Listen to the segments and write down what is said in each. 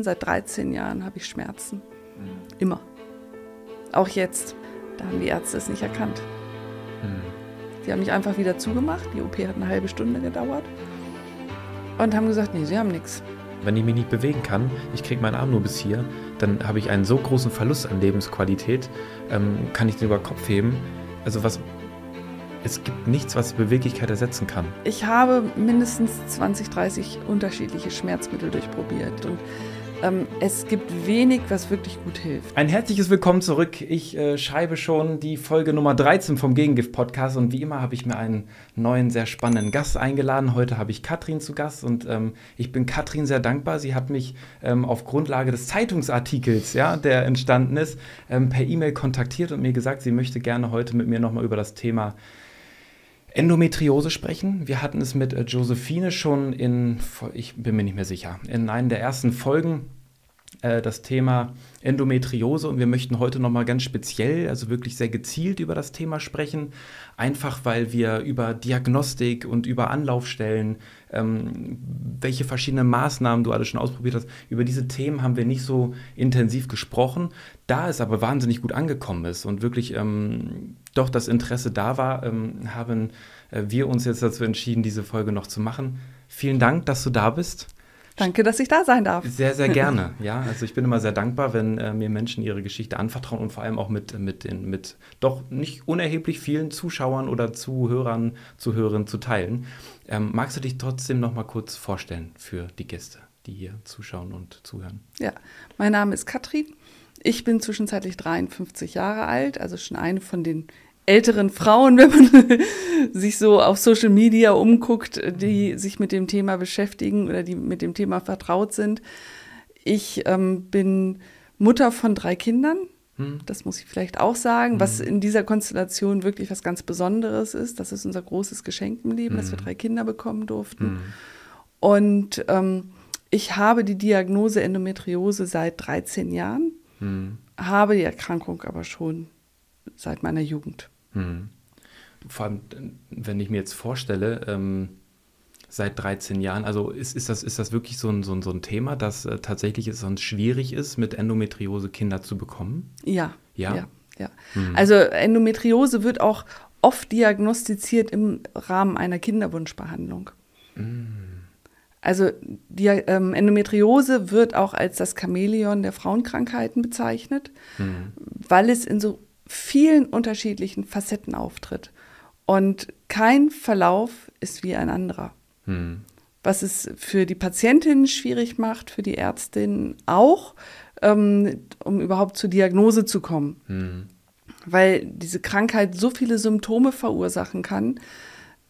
Seit 13 Jahren habe ich Schmerzen. Immer. Auch jetzt. Da haben die Ärzte es nicht erkannt. Die haben mich einfach wieder zugemacht. Die OP hat eine halbe Stunde gedauert. Und haben gesagt, nee, sie haben nichts. Wenn ich mich nicht bewegen kann, ich kriege meinen Arm nur bis hier, dann habe ich einen so großen Verlust an Lebensqualität, ähm, kann ich den über Kopf heben. Also was, es gibt nichts, was Beweglichkeit ersetzen kann. Ich habe mindestens 20, 30 unterschiedliche Schmerzmittel durchprobiert. Und es gibt wenig, was wirklich gut hilft. Ein herzliches Willkommen zurück. Ich äh, schreibe schon die Folge Nummer 13 vom Gegengift-Podcast und wie immer habe ich mir einen neuen, sehr spannenden Gast eingeladen. Heute habe ich Katrin zu Gast und ähm, ich bin Katrin sehr dankbar. Sie hat mich ähm, auf Grundlage des Zeitungsartikels, ja, der entstanden ist, ähm, per E-Mail kontaktiert und mir gesagt, sie möchte gerne heute mit mir nochmal über das Thema Endometriose sprechen. Wir hatten es mit äh, Josephine schon in, ich bin mir nicht mehr sicher, in einer der ersten Folgen äh, das Thema Endometriose und wir möchten heute nochmal ganz speziell, also wirklich sehr gezielt über das Thema sprechen, einfach weil wir über Diagnostik und über Anlaufstellen, ähm, welche verschiedenen Maßnahmen du alles schon ausprobiert hast, über diese Themen haben wir nicht so intensiv gesprochen. Da es aber wahnsinnig gut angekommen ist und wirklich ähm, doch das Interesse da war, ähm, haben äh, wir uns jetzt dazu entschieden, diese Folge noch zu machen. Vielen Dank, dass du da bist. Danke, dass ich da sein darf. Sehr, sehr gerne. Ja, also ich bin immer sehr dankbar, wenn äh, mir Menschen ihre Geschichte anvertrauen und vor allem auch mit, mit, den, mit doch nicht unerheblich vielen Zuschauern oder Zuhörern, Zuhörern zu teilen. Ähm, magst du dich trotzdem noch mal kurz vorstellen für die Gäste, die hier zuschauen und zuhören? Ja, mein Name ist Katrin. Ich bin zwischenzeitlich 53 Jahre alt, also schon eine von den älteren Frauen, wenn man sich so auf Social Media umguckt, die sich mit dem Thema beschäftigen oder die mit dem Thema vertraut sind. Ich ähm, bin Mutter von drei Kindern. Hm. Das muss ich vielleicht auch sagen, was hm. in dieser Konstellation wirklich was ganz Besonderes ist. Das ist unser großes Geschenk im Leben, dass wir hm. drei Kinder bekommen durften. Und ähm, ich habe die Diagnose Endometriose seit 13 Jahren, habe die Erkrankung aber schon seit meiner Jugend. Hm. Vor allem, wenn ich mir jetzt vorstelle, ähm, seit 13 Jahren, also ist, ist, das, ist das wirklich so ein, so ein, so ein Thema, dass äh, tatsächlich es sonst schwierig ist, mit Endometriose Kinder zu bekommen? Ja. Ja. ja, ja. Hm. Also Endometriose wird auch oft diagnostiziert im Rahmen einer Kinderwunschbehandlung. Hm. Also die ähm, Endometriose wird auch als das Chamäleon der Frauenkrankheiten bezeichnet, hm. weil es in so vielen unterschiedlichen Facetten auftritt. Und kein Verlauf ist wie ein anderer. Hm. Was es für die Patientin schwierig macht, für die Ärztin auch, ähm, um überhaupt zur Diagnose zu kommen. Hm. Weil diese Krankheit so viele Symptome verursachen kann,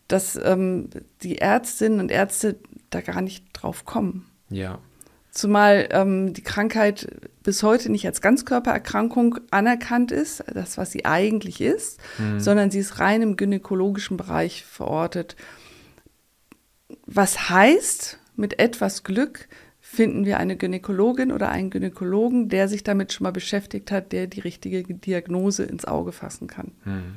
dass ähm, die Ärztinnen und Ärzte da gar nicht drauf kommen. Ja. Zumal ähm, die Krankheit bis heute nicht als Ganzkörpererkrankung anerkannt ist, das, was sie eigentlich ist, mhm. sondern sie ist rein im gynäkologischen Bereich verortet. Was heißt, mit etwas Glück finden wir eine Gynäkologin oder einen Gynäkologen, der sich damit schon mal beschäftigt hat, der die richtige Diagnose ins Auge fassen kann. Mhm.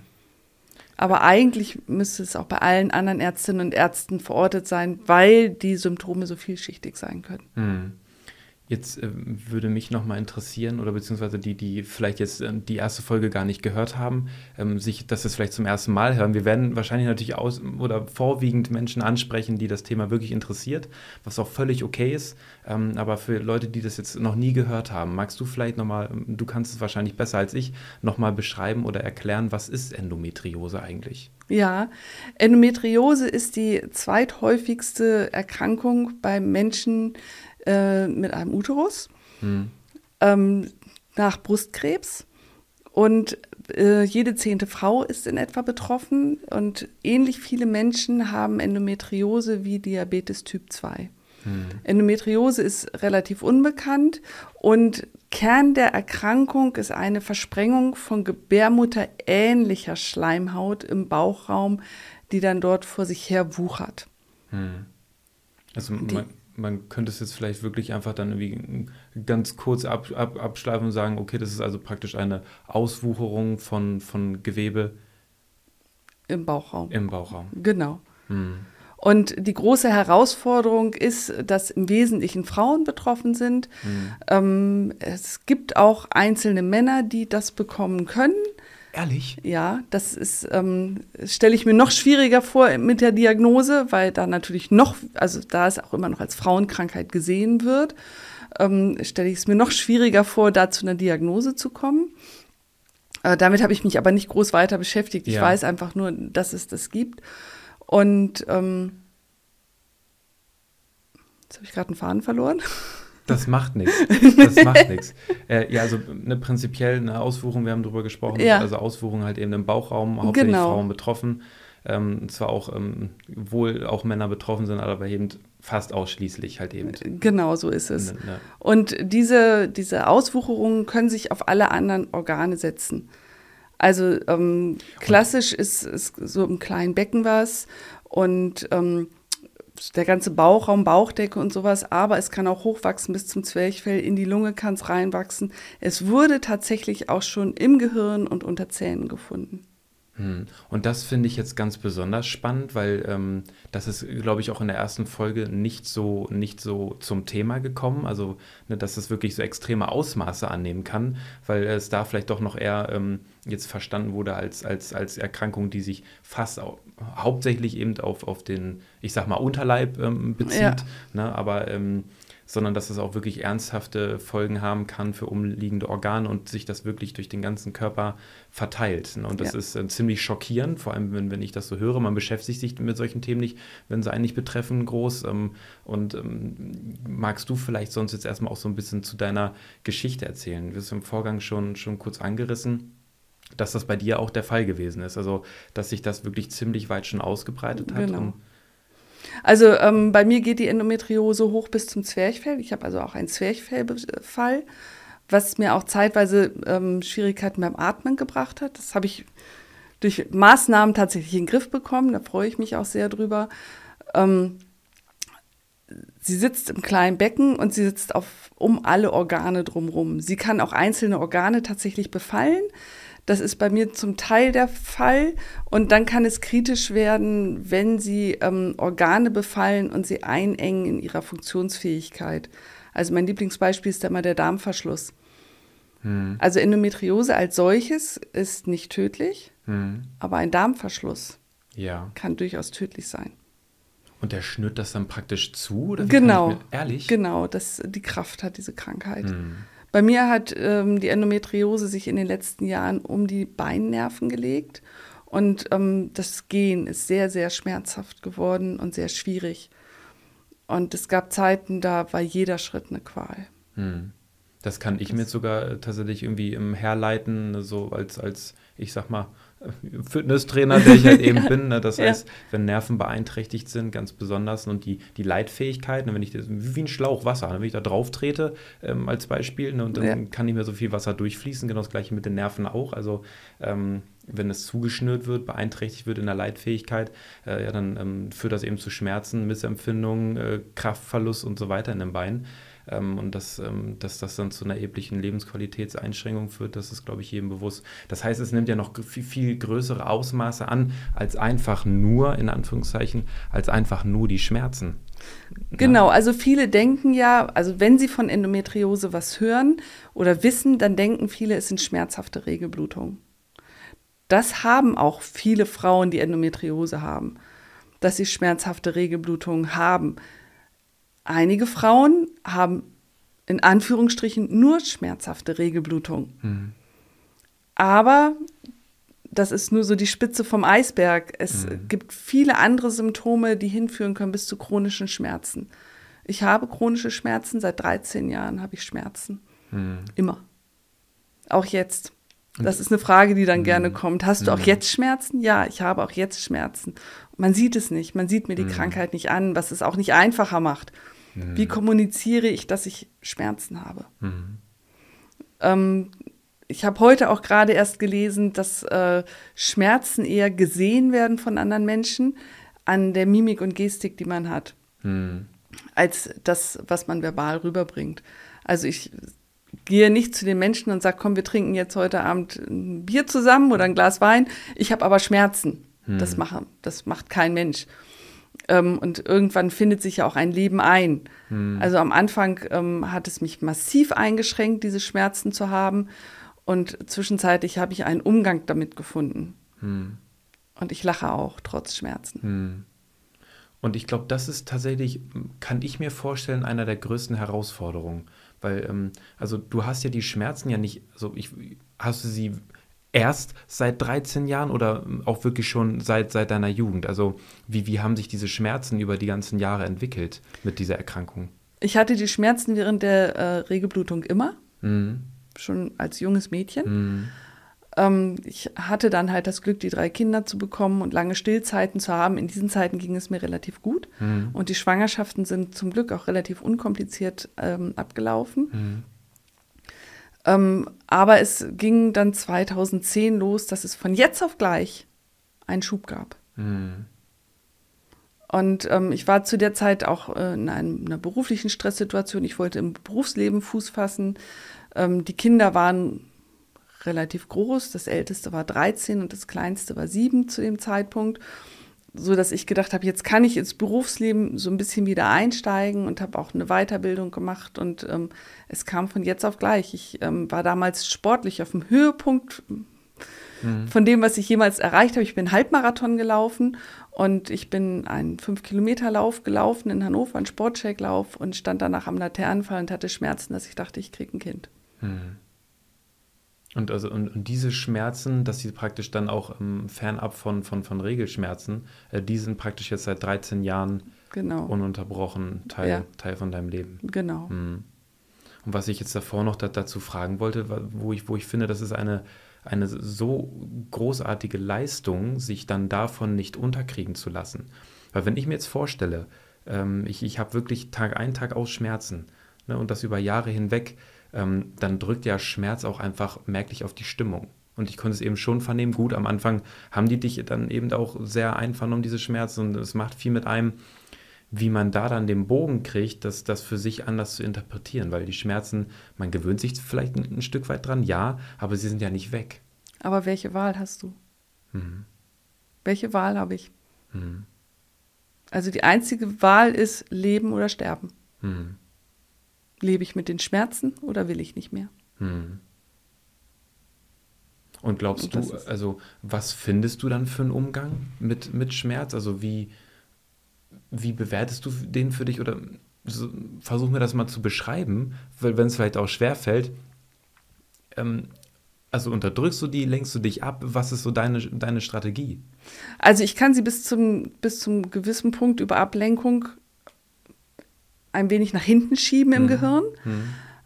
Aber eigentlich müsste es auch bei allen anderen Ärztinnen und Ärzten verortet sein, weil die Symptome so vielschichtig sein können. Mhm. Jetzt äh, würde mich nochmal interessieren, oder beziehungsweise die, die vielleicht jetzt äh, die erste Folge gar nicht gehört haben, ähm, sich das jetzt vielleicht zum ersten Mal hören. Wir werden wahrscheinlich natürlich aus oder vorwiegend Menschen ansprechen, die das Thema wirklich interessiert, was auch völlig okay ist. Ähm, aber für Leute, die das jetzt noch nie gehört haben, magst du vielleicht nochmal, ähm, du kannst es wahrscheinlich besser als ich, nochmal beschreiben oder erklären, was ist Endometriose eigentlich? Ja, Endometriose ist die zweithäufigste Erkrankung bei Menschen, äh, mit einem Uterus hm. ähm, nach Brustkrebs. Und äh, jede zehnte Frau ist in etwa betroffen. Und ähnlich viele Menschen haben Endometriose wie Diabetes Typ 2. Hm. Endometriose ist relativ unbekannt und Kern der Erkrankung ist eine Versprengung von gebärmutterähnlicher Schleimhaut im Bauchraum, die dann dort vor sich her wuchert. Hm. Also die, man könnte es jetzt vielleicht wirklich einfach dann irgendwie ganz kurz ab, ab, abschleifen und sagen, okay, das ist also praktisch eine Auswucherung von, von Gewebe im Bauchraum. Im Bauchraum. Genau. Hm. Und die große Herausforderung ist, dass im Wesentlichen Frauen betroffen sind. Mhm. Ähm, es gibt auch einzelne Männer, die das bekommen können. Ehrlich? Ja, das ist, ähm, stelle ich mir noch schwieriger vor mit der Diagnose, weil da natürlich noch, also da es auch immer noch als Frauenkrankheit gesehen wird, ähm, stelle ich es mir noch schwieriger vor, da zu einer Diagnose zu kommen. Äh, damit habe ich mich aber nicht groß weiter beschäftigt. Ich ja. weiß einfach nur, dass es das gibt. Und ähm, jetzt habe ich gerade einen Faden verloren. Das macht nichts. Das macht nichts. Äh, ja, also eine prinzipiell eine Ausführung, wir haben darüber gesprochen, ja. also Ausführungen halt eben im Bauchraum, hauptsächlich genau. Frauen betroffen. Ähm, zwar auch ähm, wohl auch Männer betroffen sind, aber eben fast ausschließlich halt eben. Genau, so ist es. Ne, ne. Und diese, diese Auswucherungen können sich auf alle anderen Organe setzen. Also ähm, klassisch ist, ist so im kleinen Becken was und ähm, der ganze Bauchraum, Bauchdecke und sowas, aber es kann auch hochwachsen bis zum Zwerchfell, in die Lunge kann es reinwachsen. Es wurde tatsächlich auch schon im Gehirn und unter Zähnen gefunden. Hm. Und das finde ich jetzt ganz besonders spannend, weil ähm, das ist, glaube ich, auch in der ersten Folge nicht so, nicht so zum Thema gekommen. Also, ne, dass es wirklich so extreme Ausmaße annehmen kann, weil es da vielleicht doch noch eher ähm, jetzt verstanden wurde als, als, als Erkrankung, die sich fast hauptsächlich eben auf, auf den, ich sag mal, Unterleib ähm, bezieht. Ja. Ne, aber ähm, sondern dass es auch wirklich ernsthafte Folgen haben kann für umliegende Organe und sich das wirklich durch den ganzen Körper verteilt. Ne? Und das ja. ist äh, ziemlich schockierend, vor allem wenn, wenn ich das so höre. Man beschäftigt sich mit solchen Themen nicht, wenn sie einen nicht betreffen, groß. Ähm, und ähm, magst du vielleicht sonst jetzt erstmal auch so ein bisschen zu deiner Geschichte erzählen? Du hast im Vorgang schon, schon kurz angerissen dass das bei dir auch der Fall gewesen ist. Also, dass sich das wirklich ziemlich weit schon ausgebreitet hat. Genau. Also ähm, bei mir geht die Endometriose hoch bis zum Zwerchfell. Ich habe also auch einen Zwerchfellbefall, was mir auch zeitweise ähm, Schwierigkeiten beim Atmen gebracht hat. Das habe ich durch Maßnahmen tatsächlich in den Griff bekommen. Da freue ich mich auch sehr drüber. Ähm, sie sitzt im kleinen Becken und sie sitzt auf, um alle Organe drumherum. Sie kann auch einzelne Organe tatsächlich befallen. Das ist bei mir zum Teil der Fall. Und dann kann es kritisch werden, wenn sie ähm, Organe befallen und sie einengen in ihrer Funktionsfähigkeit. Also mein Lieblingsbeispiel ist da mal der Darmverschluss. Hm. Also Endometriose als solches ist nicht tödlich, hm. aber ein Darmverschluss ja. kann durchaus tödlich sein. Und der schnürt das dann praktisch zu? genau. Ehrlich? Genau, das, die Kraft hat diese Krankheit. Hm. Bei mir hat ähm, die Endometriose sich in den letzten Jahren um die Beinnerven gelegt und ähm, das Gehen ist sehr, sehr schmerzhaft geworden und sehr schwierig. Und es gab Zeiten, da war jeder Schritt eine Qual. Hm. Das kann ich das mir sogar tatsächlich irgendwie im Herleiten, so als, als ich sag mal, Fitnesstrainer, der ich halt eben ja. bin. Ne? Das ja. heißt, wenn Nerven beeinträchtigt sind, ganz besonders und die, die Leitfähigkeit, ne? wenn ich das, wie ein Schlauch Wasser, ne? wenn ich da drauf trete ähm, als Beispiel ne? und dann ja. kann nicht mehr so viel Wasser durchfließen, genau das gleiche mit den Nerven auch. Also ähm, wenn es zugeschnürt wird, beeinträchtigt wird in der Leitfähigkeit, äh, ja, dann ähm, führt das eben zu Schmerzen, Missempfindungen, äh, Kraftverlust und so weiter in den Beinen. Ähm, und dass, ähm, dass das dann zu einer erheblichen Lebensqualitätseinschränkung führt, das ist, glaube ich, jedem bewusst. Das heißt, es nimmt ja noch viel, viel größere Ausmaße an, als einfach nur, in Anführungszeichen, als einfach nur die Schmerzen. Genau, also viele denken ja, also wenn sie von Endometriose was hören oder wissen, dann denken viele, es sind schmerzhafte Regelblutungen. Das haben auch viele Frauen, die Endometriose haben, dass sie schmerzhafte Regelblutungen haben. Einige Frauen haben in Anführungsstrichen nur schmerzhafte Regelblutung. Mhm. Aber das ist nur so die Spitze vom Eisberg. Es mhm. gibt viele andere Symptome, die hinführen können bis zu chronischen Schmerzen. Ich habe chronische Schmerzen, seit 13 Jahren habe ich Schmerzen. Mhm. Immer. Auch jetzt. Das ist eine Frage, die dann mhm. gerne kommt. Hast du auch mhm. jetzt Schmerzen? Ja, ich habe auch jetzt Schmerzen. Man sieht es nicht. Man sieht mir die mhm. Krankheit nicht an, was es auch nicht einfacher macht. Mhm. Wie kommuniziere ich, dass ich Schmerzen habe? Mhm. Ähm, ich habe heute auch gerade erst gelesen, dass äh, Schmerzen eher gesehen werden von anderen Menschen an der Mimik und Gestik, die man hat, mhm. als das, was man verbal rüberbringt. Also ich gehe nicht zu den Menschen und sage, komm, wir trinken jetzt heute Abend ein Bier zusammen oder ein Glas Wein. Ich habe aber Schmerzen. Das, mhm. mache, das macht kein Mensch. Ähm, und irgendwann findet sich ja auch ein Leben ein. Hm. Also am Anfang ähm, hat es mich massiv eingeschränkt, diese Schmerzen zu haben. Und zwischenzeitlich habe ich einen Umgang damit gefunden. Hm. Und ich lache auch, trotz Schmerzen. Hm. Und ich glaube, das ist tatsächlich, kann ich mir vorstellen, einer der größten Herausforderungen. Weil, ähm, also du hast ja die Schmerzen ja nicht, also ich, hast du sie erst seit 13 Jahren oder auch wirklich schon seit, seit deiner Jugend? Also wie, wie haben sich diese Schmerzen über die ganzen Jahre entwickelt mit dieser Erkrankung? Ich hatte die Schmerzen während der äh, Regelblutung immer, mhm. schon als junges Mädchen. Mhm. Ähm, ich hatte dann halt das Glück, die drei Kinder zu bekommen und lange Stillzeiten zu haben. In diesen Zeiten ging es mir relativ gut. Mhm. Und die Schwangerschaften sind zum Glück auch relativ unkompliziert ähm, abgelaufen. Ähm, aber es ging dann 2010 los, dass es von jetzt auf gleich einen Schub gab. Mhm. Und ähm, ich war zu der Zeit auch äh, in einem, einer beruflichen Stresssituation. Ich wollte im Berufsleben Fuß fassen. Ähm, die Kinder waren relativ groß. Das älteste war 13 und das kleinste war 7 zu dem Zeitpunkt so dass ich gedacht habe, jetzt kann ich ins Berufsleben so ein bisschen wieder einsteigen und habe auch eine Weiterbildung gemacht und ähm, es kam von jetzt auf gleich. Ich ähm, war damals sportlich auf dem Höhepunkt mhm. von dem, was ich jemals erreicht habe. Ich bin Halbmarathon gelaufen und ich bin einen 5-Kilometer-Lauf gelaufen in Hannover, einen Sportcheck-Lauf und stand danach am Laternenfall und hatte Schmerzen, dass ich dachte, ich kriege ein Kind. Mhm. Und, also, und, und, diese Schmerzen, dass sie praktisch dann auch ähm, fernab von, von, von Regelschmerzen, äh, die sind praktisch jetzt seit 13 Jahren genau. ununterbrochen Teil, ja. Teil von deinem Leben. Genau. Mhm. Und was ich jetzt davor noch da, dazu fragen wollte, wo ich, wo ich finde, das ist eine, eine so großartige Leistung, sich dann davon nicht unterkriegen zu lassen. Weil wenn ich mir jetzt vorstelle, ähm, ich, ich habe wirklich Tag ein, Tag aus Schmerzen ne, und das über Jahre hinweg, ähm, dann drückt ja Schmerz auch einfach merklich auf die Stimmung. Und ich konnte es eben schon vernehmen, gut, am Anfang haben die dich dann eben auch sehr einvernommen, diese Schmerzen, und es macht viel mit einem, wie man da dann den Bogen kriegt, das, das für sich anders zu interpretieren, weil die Schmerzen, man gewöhnt sich vielleicht ein, ein Stück weit dran, ja, aber sie sind ja nicht weg. Aber welche Wahl hast du? Mhm. Welche Wahl habe ich? Mhm. Also die einzige Wahl ist Leben oder Sterben. Mhm. Lebe ich mit den Schmerzen oder will ich nicht mehr? Hm. Und glaubst Und du, also was findest du dann für einen Umgang mit, mit Schmerz? Also wie, wie bewertest du den für dich oder so, versuch mir das mal zu beschreiben, weil wenn es vielleicht auch schwer fällt. Ähm, also unterdrückst du die, lenkst du dich ab? Was ist so deine, deine Strategie? Also ich kann sie bis zum, bis zum gewissen Punkt über Ablenkung ein wenig nach hinten schieben im mhm. Gehirn. Mhm.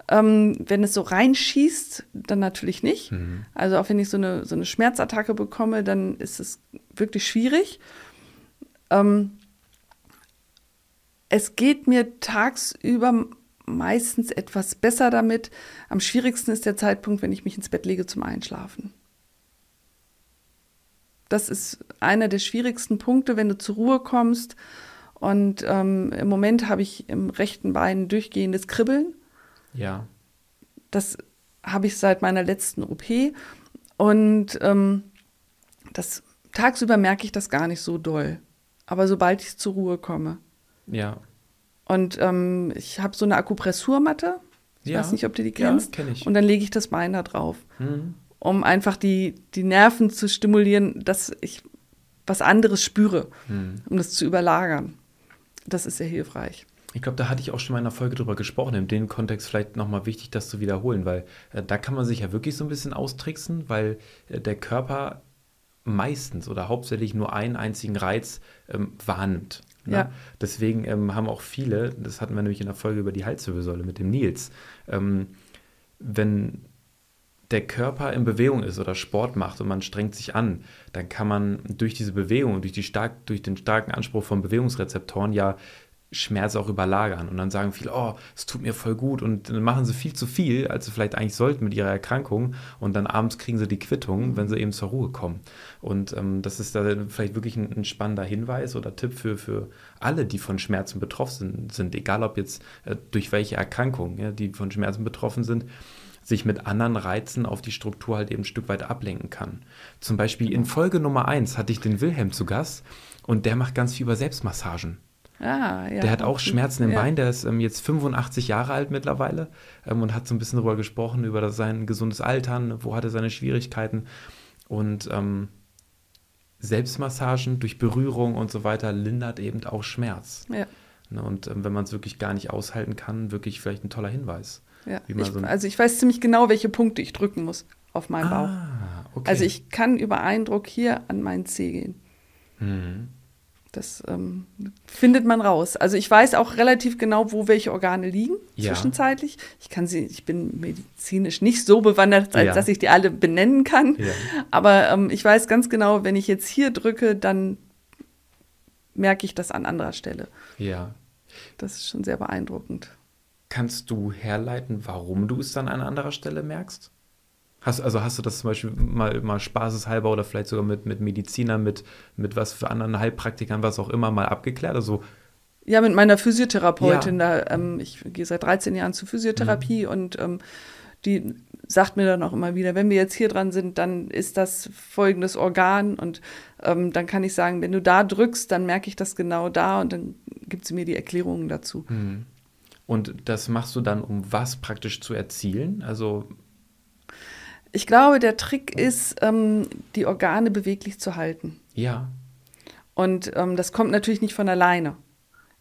Ähm, wenn es so reinschießt, dann natürlich nicht. Mhm. Also auch wenn ich so eine, so eine Schmerzattacke bekomme, dann ist es wirklich schwierig. Ähm, es geht mir tagsüber meistens etwas besser damit. Am schwierigsten ist der Zeitpunkt, wenn ich mich ins Bett lege zum Einschlafen. Das ist einer der schwierigsten Punkte, wenn du zur Ruhe kommst und ähm, im Moment habe ich im rechten Bein durchgehendes Kribbeln. Ja. Das habe ich seit meiner letzten OP. Und ähm, das tagsüber merke ich das gar nicht so doll. Aber sobald ich zur Ruhe komme. Ja. Und ähm, ich habe so eine Akupressurmatte. Ich ja. weiß nicht, ob du die kennst. Ja, kenn ich. Und dann lege ich das Bein da drauf. Mhm. Um einfach die, die Nerven zu stimulieren, dass ich was anderes spüre, mhm. um das zu überlagern das ist sehr hilfreich. Ich glaube, da hatte ich auch schon mal in einer Folge drüber gesprochen. In dem Kontext vielleicht nochmal wichtig, das zu wiederholen, weil äh, da kann man sich ja wirklich so ein bisschen austricksen, weil äh, der Körper meistens oder hauptsächlich nur einen einzigen Reiz ähm, wahrnimmt. Ne? Ja. Deswegen ähm, haben auch viele, das hatten wir nämlich in der Folge über die Halswirbelsäule mit dem Nils, ähm, wenn der Körper in Bewegung ist oder Sport macht und man strengt sich an, dann kann man durch diese Bewegung durch, die stark, durch den starken Anspruch von Bewegungsrezeptoren ja Schmerz auch überlagern. Und dann sagen viele, oh, es tut mir voll gut. Und dann machen sie viel zu viel, als sie vielleicht eigentlich sollten mit ihrer Erkrankung. Und dann abends kriegen sie die Quittung, wenn sie eben zur Ruhe kommen. Und ähm, das ist da vielleicht wirklich ein, ein, spannender Hinweis oder Tipp für, für alle, die von Schmerzen betroffen sind, egal ob jetzt äh, durch welche Erkrankung, ja, die von Schmerzen betroffen sind sich mit anderen Reizen auf die Struktur halt eben ein Stück weit ablenken kann. Zum Beispiel in Folge Nummer 1 hatte ich den Wilhelm zu Gast Und der macht ganz viel über Selbstmassagen. Ah, ja. Der hat auch Schmerzen im ja. Bein, der ist ähm, jetzt 85 Jahre alt mittlerweile ähm, und hat so ein bisschen darüber gesprochen, über das, sein gesundes Altern, wo hat er seine Schwierigkeiten. Und ähm, Selbstmassagen durch Berührung und so weiter lindert eben auch Schmerz. Ja. Ne, und ähm, wenn man es wirklich gar nicht aushalten kann, wirklich vielleicht ein toller Hinweis. Ja. Ich, so also ich weiß ziemlich genau, welche Punkte ich drücken muss auf meinen Bauch. Ah, okay. Also ich kann über Eindruck hier an meinen Zeh gehen. Mhm. Das ähm, findet man raus. Also ich weiß auch relativ genau, wo welche Organe liegen, Ja. zwischenzeitlich. Ich kann sie, ich bin medizinisch nicht so bewandert, als Ja. dass ich die alle benennen kann. Ja. Aber ähm, ich weiß ganz genau, wenn ich jetzt hier drücke, dann merke ich das an anderer Stelle. ja. Das ist schon sehr beeindruckend. Kannst du herleiten, warum du es dann an anderer Stelle merkst? Hast, also hast du das zum Beispiel mal, mal spaßeshalber oder vielleicht sogar mit, mit Medizinern, mit, mit was für anderen Heilpraktikern, was auch immer, mal abgeklärt? Also, Ja, mit meiner Physiotherapeutin, da, ähm, ich gehe seit 13 Jahren zur Physiotherapie und ähm, die sagt mir dann auch immer wieder, wenn wir jetzt hier dran sind, dann ist das folgendes Organ und ähm, dann kann ich sagen, wenn du da drückst, dann merke ich das genau da und dann gibt sie mir die Erklärungen dazu. Und das machst du dann, um was praktisch zu erzielen? Also, Ich glaube, der Trick ist, ähm, die Organe beweglich zu halten. ja. Und ähm, das kommt natürlich nicht von alleine.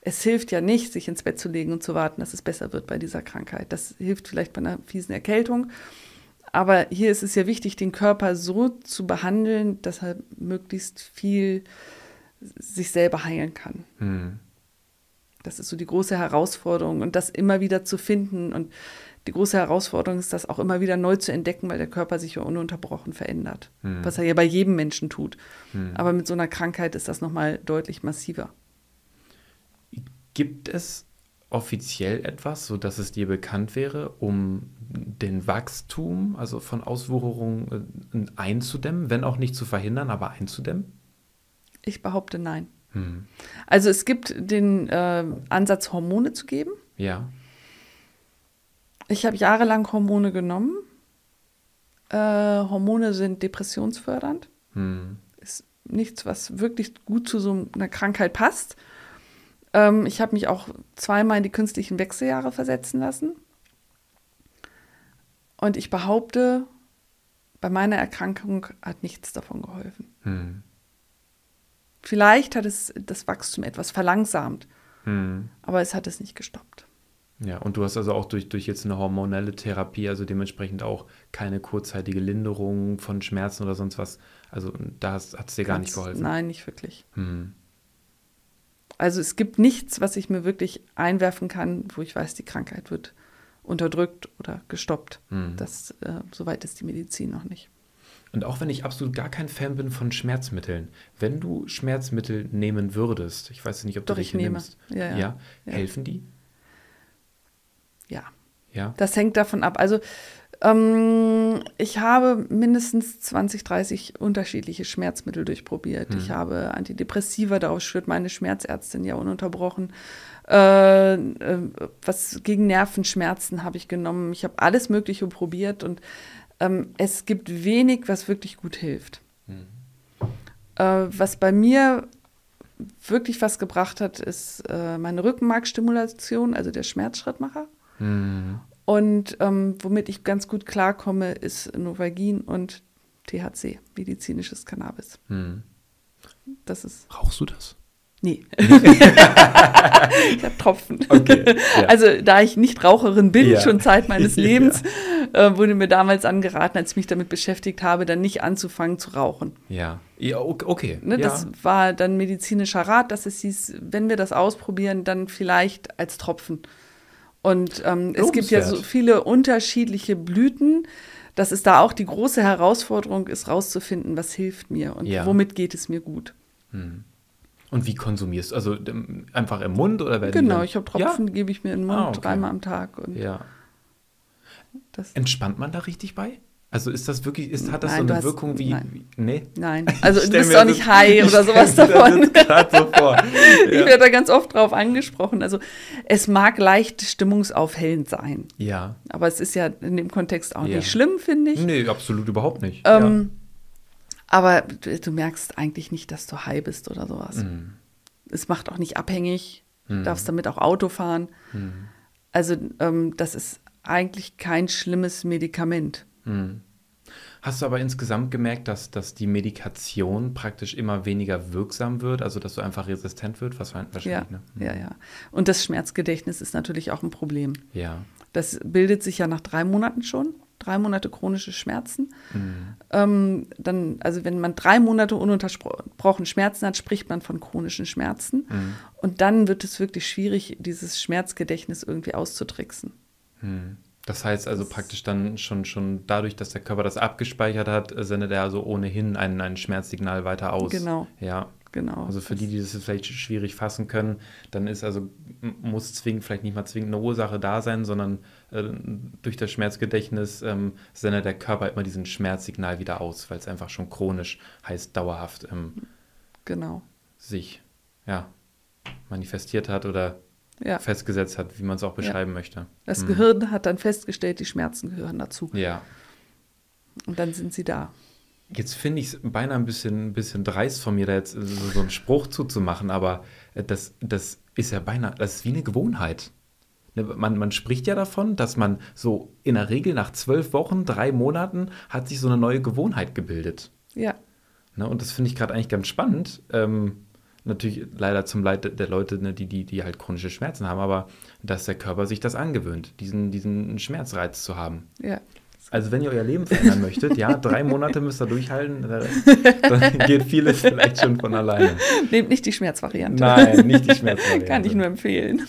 Es hilft ja nicht, sich ins Bett zu legen und zu warten, dass es besser wird bei dieser Krankheit. Das hilft vielleicht bei einer fiesen Erkältung. Aber hier ist es ja wichtig, den Körper so zu behandeln, dass er möglichst viel sich selber heilen kann. Hm. Das ist so die große Herausforderung und das immer wieder zu finden. Und die große Herausforderung ist, das auch immer wieder neu zu entdecken, weil der Körper sich ja ununterbrochen verändert. Was er ja bei jedem Menschen tut. Aber mit so einer Krankheit ist das nochmal deutlich massiver. Gibt es offiziell etwas, so dass es dir bekannt wäre, um den Wachstum, also von Auswucherung äh, einzudämmen, wenn auch nicht zu verhindern, aber einzudämmen? Ich behaupte nein. Hm. Also es gibt den äh, Ansatz, Hormone zu geben. Ja. Ich habe jahrelang Hormone genommen. Äh, Hormone sind depressionsfördernd. Hm. Ist nichts, was wirklich gut zu so einer Krankheit passt. Ähm, ich habe mich auch zweimal in die künstlichen Wechseljahre versetzen lassen. Und ich behaupte, bei meiner Erkrankung hat nichts davon geholfen. Hm. Vielleicht hat es das Wachstum etwas verlangsamt, Hm. aber es hat es nicht gestoppt. Ja, und du hast also auch durch, durch jetzt eine hormonelle Therapie, also dementsprechend auch keine kurzzeitige Linderung von Schmerzen oder sonst was. Also da hat es dir gar nicht geholfen. Nein, nicht wirklich. Hm. Also es gibt nichts, was ich mir wirklich einwerfen kann, wo ich weiß, die Krankheit wird unterdrückt oder gestoppt. Hm. Das, äh, soweit ist die Medizin noch nicht. Und auch wenn ich absolut gar kein Fan bin von Schmerzmitteln, wenn du Schmerzmittel nehmen würdest, ich weiß nicht, ob Doch, du ich welche nehme. nimmst, Ja, ja. ja, helfen die? Ja, Ja. das hängt davon ab. Also ähm, ich habe mindestens 20, 30 unterschiedliche Schmerzmittel durchprobiert. Ich habe Antidepressiva, darauf schwört meine Schmerzärztin ja ununterbrochen. Äh, äh, was gegen Nervenschmerzen habe ich genommen. Ich habe alles Mögliche probiert und ähm, es gibt wenig, was wirklich gut hilft. Äh, was bei mir wirklich was gebracht hat, ist äh, meine Rückenmarkstimulation, also der Schmerzschrittmacher. Hm. Und ähm, womit ich ganz gut klarkomme, ist Novagin und THC, medizinisches Cannabis. Hm. Das ist. Rauchst du das? Nee. ich habe Tropfen. Okay, ja. Also, da ich nicht Raucherin bin, Ja. schon Zeit meines Ja. Lebens, äh, wurde mir damals angeraten, als ich mich damit beschäftigt habe, dann nicht anzufangen zu rauchen. Ja. ja okay. Ne, ja. Das war dann medizinischer Rat, dass es hieß, wenn wir das ausprobieren, dann vielleicht als Tropfen. Und ähm, es gibt ja so viele unterschiedliche Blüten, dass es da auch die große Herausforderung ist, rauszufinden, was hilft mir und Ja. womit geht es mir gut. Und wie konsumierst du? Also ähm, einfach im Mund oder werden Genau, ich habe Tropfen, die gebe ich mir in den Mund Ah, okay. dreimal am Tag. Und Ja. ja. das, Entspannt man da richtig bei? Also ist das wirklich, ist, hat das Nein, so eine hast- Wirkung wie, nein. wie nee? nein, also Ich du bist das- nicht high ich oder sowas davon. so vor. Ich Ja. werde da ganz oft drauf angesprochen. Also es mag leicht stimmungsaufhellend sein, ja. aber es ist ja in dem Kontext auch Ja. nicht schlimm, finde ich. Nee, absolut überhaupt nicht. Ähm, Aber du, du, merkst eigentlich nicht, dass du high bist oder sowas. Mhm. Es macht auch nicht abhängig. Du mhm. darfst damit auch Auto fahren. Mhm. Also ähm, das ist eigentlich kein schlimmes Medikament. Mhm. Hast du aber insgesamt gemerkt, dass, dass die Medikation praktisch immer weniger wirksam wird, also dass du einfach resistent wird? Was wahrscheinlich, ja, ne? ja, ja. Und das Schmerzgedächtnis ist natürlich auch ein Problem. Ja. Das bildet sich ja nach drei Monaten schon. Drei Monate chronische Schmerzen. Mhm. Ähm, dann, also wenn man drei Monate ununterbrochen Schmerzen hat, spricht man von chronischen Schmerzen. Mhm. Und dann wird es wirklich schwierig, dieses Schmerzgedächtnis irgendwie auszutricksen. Mhm. Das heißt also praktisch dann schon, schon dadurch, dass der Körper das abgespeichert hat, sendet er also ohnehin ein, ein Schmerzsignal weiter aus. Genau. Ja. Genau. Also für die, die das vielleicht schwierig fassen können, dann ist also, muss zwingend, vielleicht nicht mal zwingend eine Ursache da sein, sondern äh, durch das Schmerzgedächtnis ähm, sendet der Körper immer diesen Schmerzsignal wieder aus, weil es einfach schon chronisch heißt, dauerhaft ähm, genau. sich ja, manifestiert hat oder ja. festgesetzt hat, wie man es auch beschreiben ja. möchte. Das hm. Gehirn hat dann festgestellt, die Schmerzen gehören dazu. Ja. Und dann sind sie da. Jetzt finde ich es beinahe ein bisschen, ein bisschen dreist von mir, da jetzt so, so einen Spruch zuzumachen, aber äh, das, das ist ja beinahe, das ist wie eine Gewohnheit. Ne, man, man spricht ja davon, dass man so in der Regel nach zwölf Wochen, drei Monaten hat sich so eine neue Gewohnheit gebildet. Ja. Ne, und das finde ich gerade eigentlich ganz spannend. Ähm, natürlich leider zum Leid der Leute, ne, die, die, die halt chronische Schmerzen haben, aber dass der Körper sich das angewöhnt, diesen, diesen Schmerzreiz zu haben. Ja. Also wenn ihr euer Leben verändern möchtet, ja, drei Monate müsst ihr durchhalten, dann geht vieles vielleicht schon von alleine. Nehmt nicht die Schmerzvariante. Nein, nicht die Schmerzvariante. Kann ich nur empfehlen.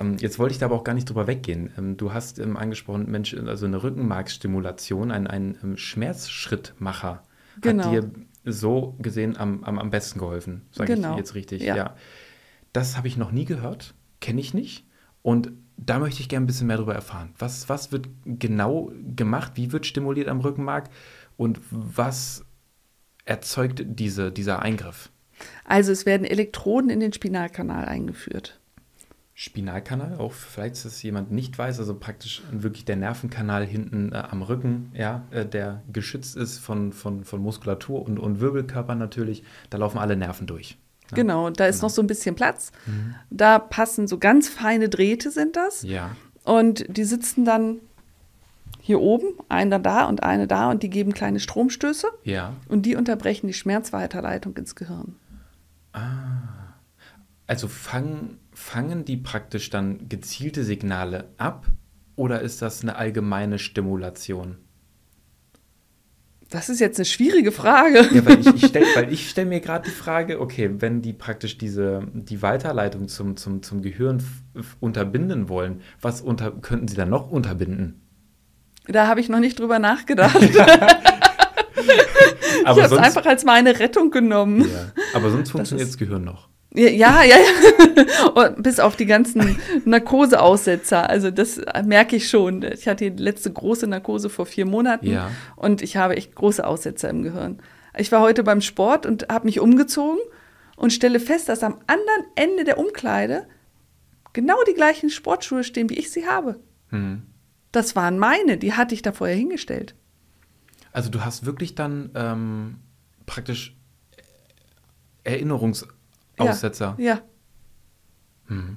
Ähm, jetzt wollte ich da aber auch gar nicht drüber weggehen. Ähm, du hast ähm, angesprochen, Mensch, also eine Rückenmarksstimulation, ein, ein Schmerzschrittmacher genau. hat dir so gesehen am, am, am besten geholfen, sage genau. ich jetzt richtig. Ja. ja. Das habe ich noch nie gehört, kenne ich nicht. Und da möchte ich gerne ein bisschen mehr darüber erfahren. Was, was wird genau gemacht? Wie wird stimuliert am Rückenmark? Und was erzeugt diese, dieser Eingriff? Also es werden Elektroden in den Spinalkanal eingeführt. Spinalkanal, auch falls es jemand nicht weiß, also praktisch wirklich der Nervenkanal hinten äh, am Rücken, ja, äh, der geschützt ist von, von, von Muskulatur und, und Wirbelkörper natürlich, da laufen alle Nerven durch. Ja? Genau, da ist genau. noch so ein bisschen Platz. Mhm. Da passen so ganz feine Drähte sind das. Ja. Und die sitzen dann hier oben, einer da und eine da und die geben kleine Stromstöße. Ja. Und die unterbrechen die Schmerzweiterleitung ins Gehirn. Ah. Also fangen fangen die praktisch dann gezielte Signale ab oder ist das eine allgemeine Stimulation? Das ist jetzt eine schwierige Frage. Ja, weil ich, ich stelle stell mir gerade die Frage, okay, wenn die praktisch diese, die Weiterleitung zum, zum, zum Gehirn unterbinden wollen, was unter, könnten sie dann noch unterbinden? Da habe ich noch nicht drüber nachgedacht. Ja. ich habe es einfach als meine Rettung genommen. Ja. Aber sonst funktioniert das, das Gehirn noch. Ja, ja, ja. Bis auf die ganzen Narkoseaussetzer. Also das merke ich schon. Ich hatte die letzte große Narkose vor vier Monaten ja. und ich habe echt große Aussetzer im Gehirn. Ich war heute beim Sport und habe mich umgezogen und stelle fest, dass am anderen Ende der Umkleide genau die gleichen Sportschuhe stehen, wie ich sie habe. Hm. Das waren meine, die hatte ich da vorher hingestellt. Also du hast wirklich dann ähm, praktisch Erinnerungs Aussetzer. Ja. ja. Hm.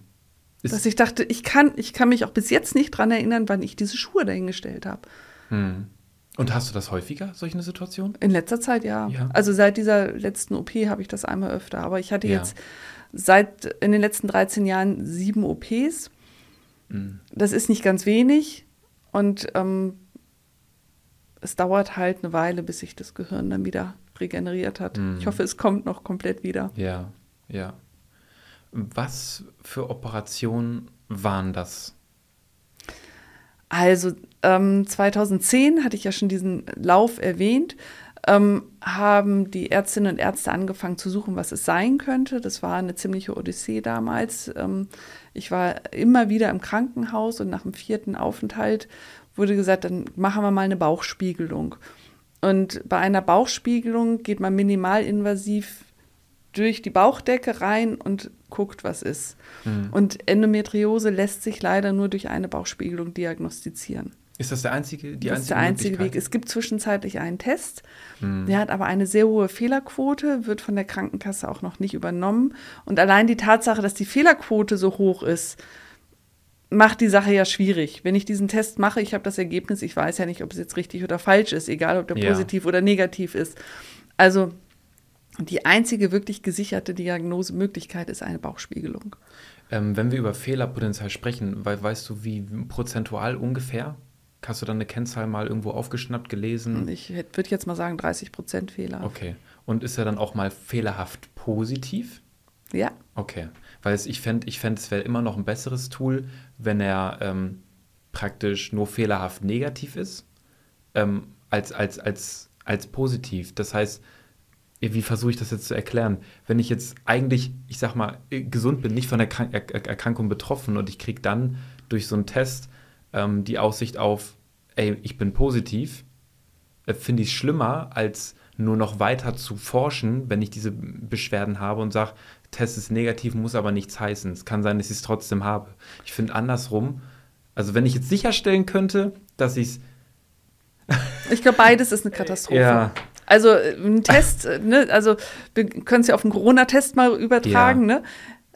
Dass ich dachte, ich kann, ich kann mich auch bis jetzt nicht dran erinnern, wann ich diese Schuhe dahingestellt habe. Hm. Und hast du das häufiger, solche Situationen? In letzter Zeit ja. ja. Also seit dieser letzten OP habe ich das einmal öfter. Aber ich hatte ja. jetzt seit in den letzten 13 Jahren sieben OPs. Mhm. Das ist nicht ganz wenig. Und ähm, es dauert halt eine Weile, bis sich das Gehirn dann wieder regeneriert hat. Mhm. Ich hoffe, es kommt noch komplett wieder. Ja. Ja. Was für Operationen waren das? Also ähm, 2010 hatte ich ja schon diesen Lauf erwähnt, ähm, haben die Ärztinnen und Ärzte angefangen zu suchen, was es sein könnte. Das war eine ziemliche Odyssee damals. Ähm, ich war immer wieder im Krankenhaus und nach dem vierten Aufenthalt wurde gesagt, dann machen wir mal eine Bauchspiegelung. Und bei einer Bauchspiegelung geht man minimalinvasiv durch die Bauchdecke rein und guckt, was ist. Mhm. Und Endometriose lässt sich leider nur durch eine Bauchspiegelung diagnostizieren. Ist das der einzige, die das einzige ist der einzige Weg. Es gibt zwischenzeitlich einen Test, hm. der hat aber eine sehr hohe Fehlerquote, wird von der Krankenkasse auch noch nicht übernommen. Und allein die Tatsache, dass die Fehlerquote so hoch ist, macht die Sache ja schwierig. Wenn ich diesen Test mache, ich habe das Ergebnis, ich weiß ja nicht, ob es jetzt richtig oder falsch ist, egal ob der ja. positiv oder negativ ist. Also die einzige wirklich gesicherte Diagnosemöglichkeit ist eine Bauchspiegelung. Ähm, wenn wir über Fehlerpotenzial sprechen, we weißt du, wie prozentual ungefähr? Hast du dann eine Kennzahl mal irgendwo aufgeschnappt, gelesen? Ich würde jetzt mal sagen 30 Prozent Fehler. Okay. Und ist er dann auch mal fehlerhaft positiv? Ja. Okay. Weil es, ich fände, ich fänd, es wäre immer noch ein besseres Tool, wenn er ähm, praktisch nur fehlerhaft negativ ist, ähm, als, als, als, als positiv. Das heißt, wie versuche ich das jetzt zu erklären? Wenn ich jetzt eigentlich, ich sag mal, gesund bin, nicht von der Krank er Erkrankung betroffen und ich kriege dann durch so einen Test ähm, die Aussicht auf, ey, ich bin positiv, äh, finde ich es schlimmer, als nur noch weiter zu forschen, wenn ich diese Beschwerden habe und sage, Test ist negativ, muss aber nichts heißen. Es kann sein, dass ich es trotzdem habe. Ich finde andersrum, also wenn ich jetzt sicherstellen könnte, dass ich es. ich glaube, beides ist eine Katastrophe. Ja. Also äh, ein Test, äh, ne, also wir können es ja auf den Corona-Test mal übertragen, ja. ne?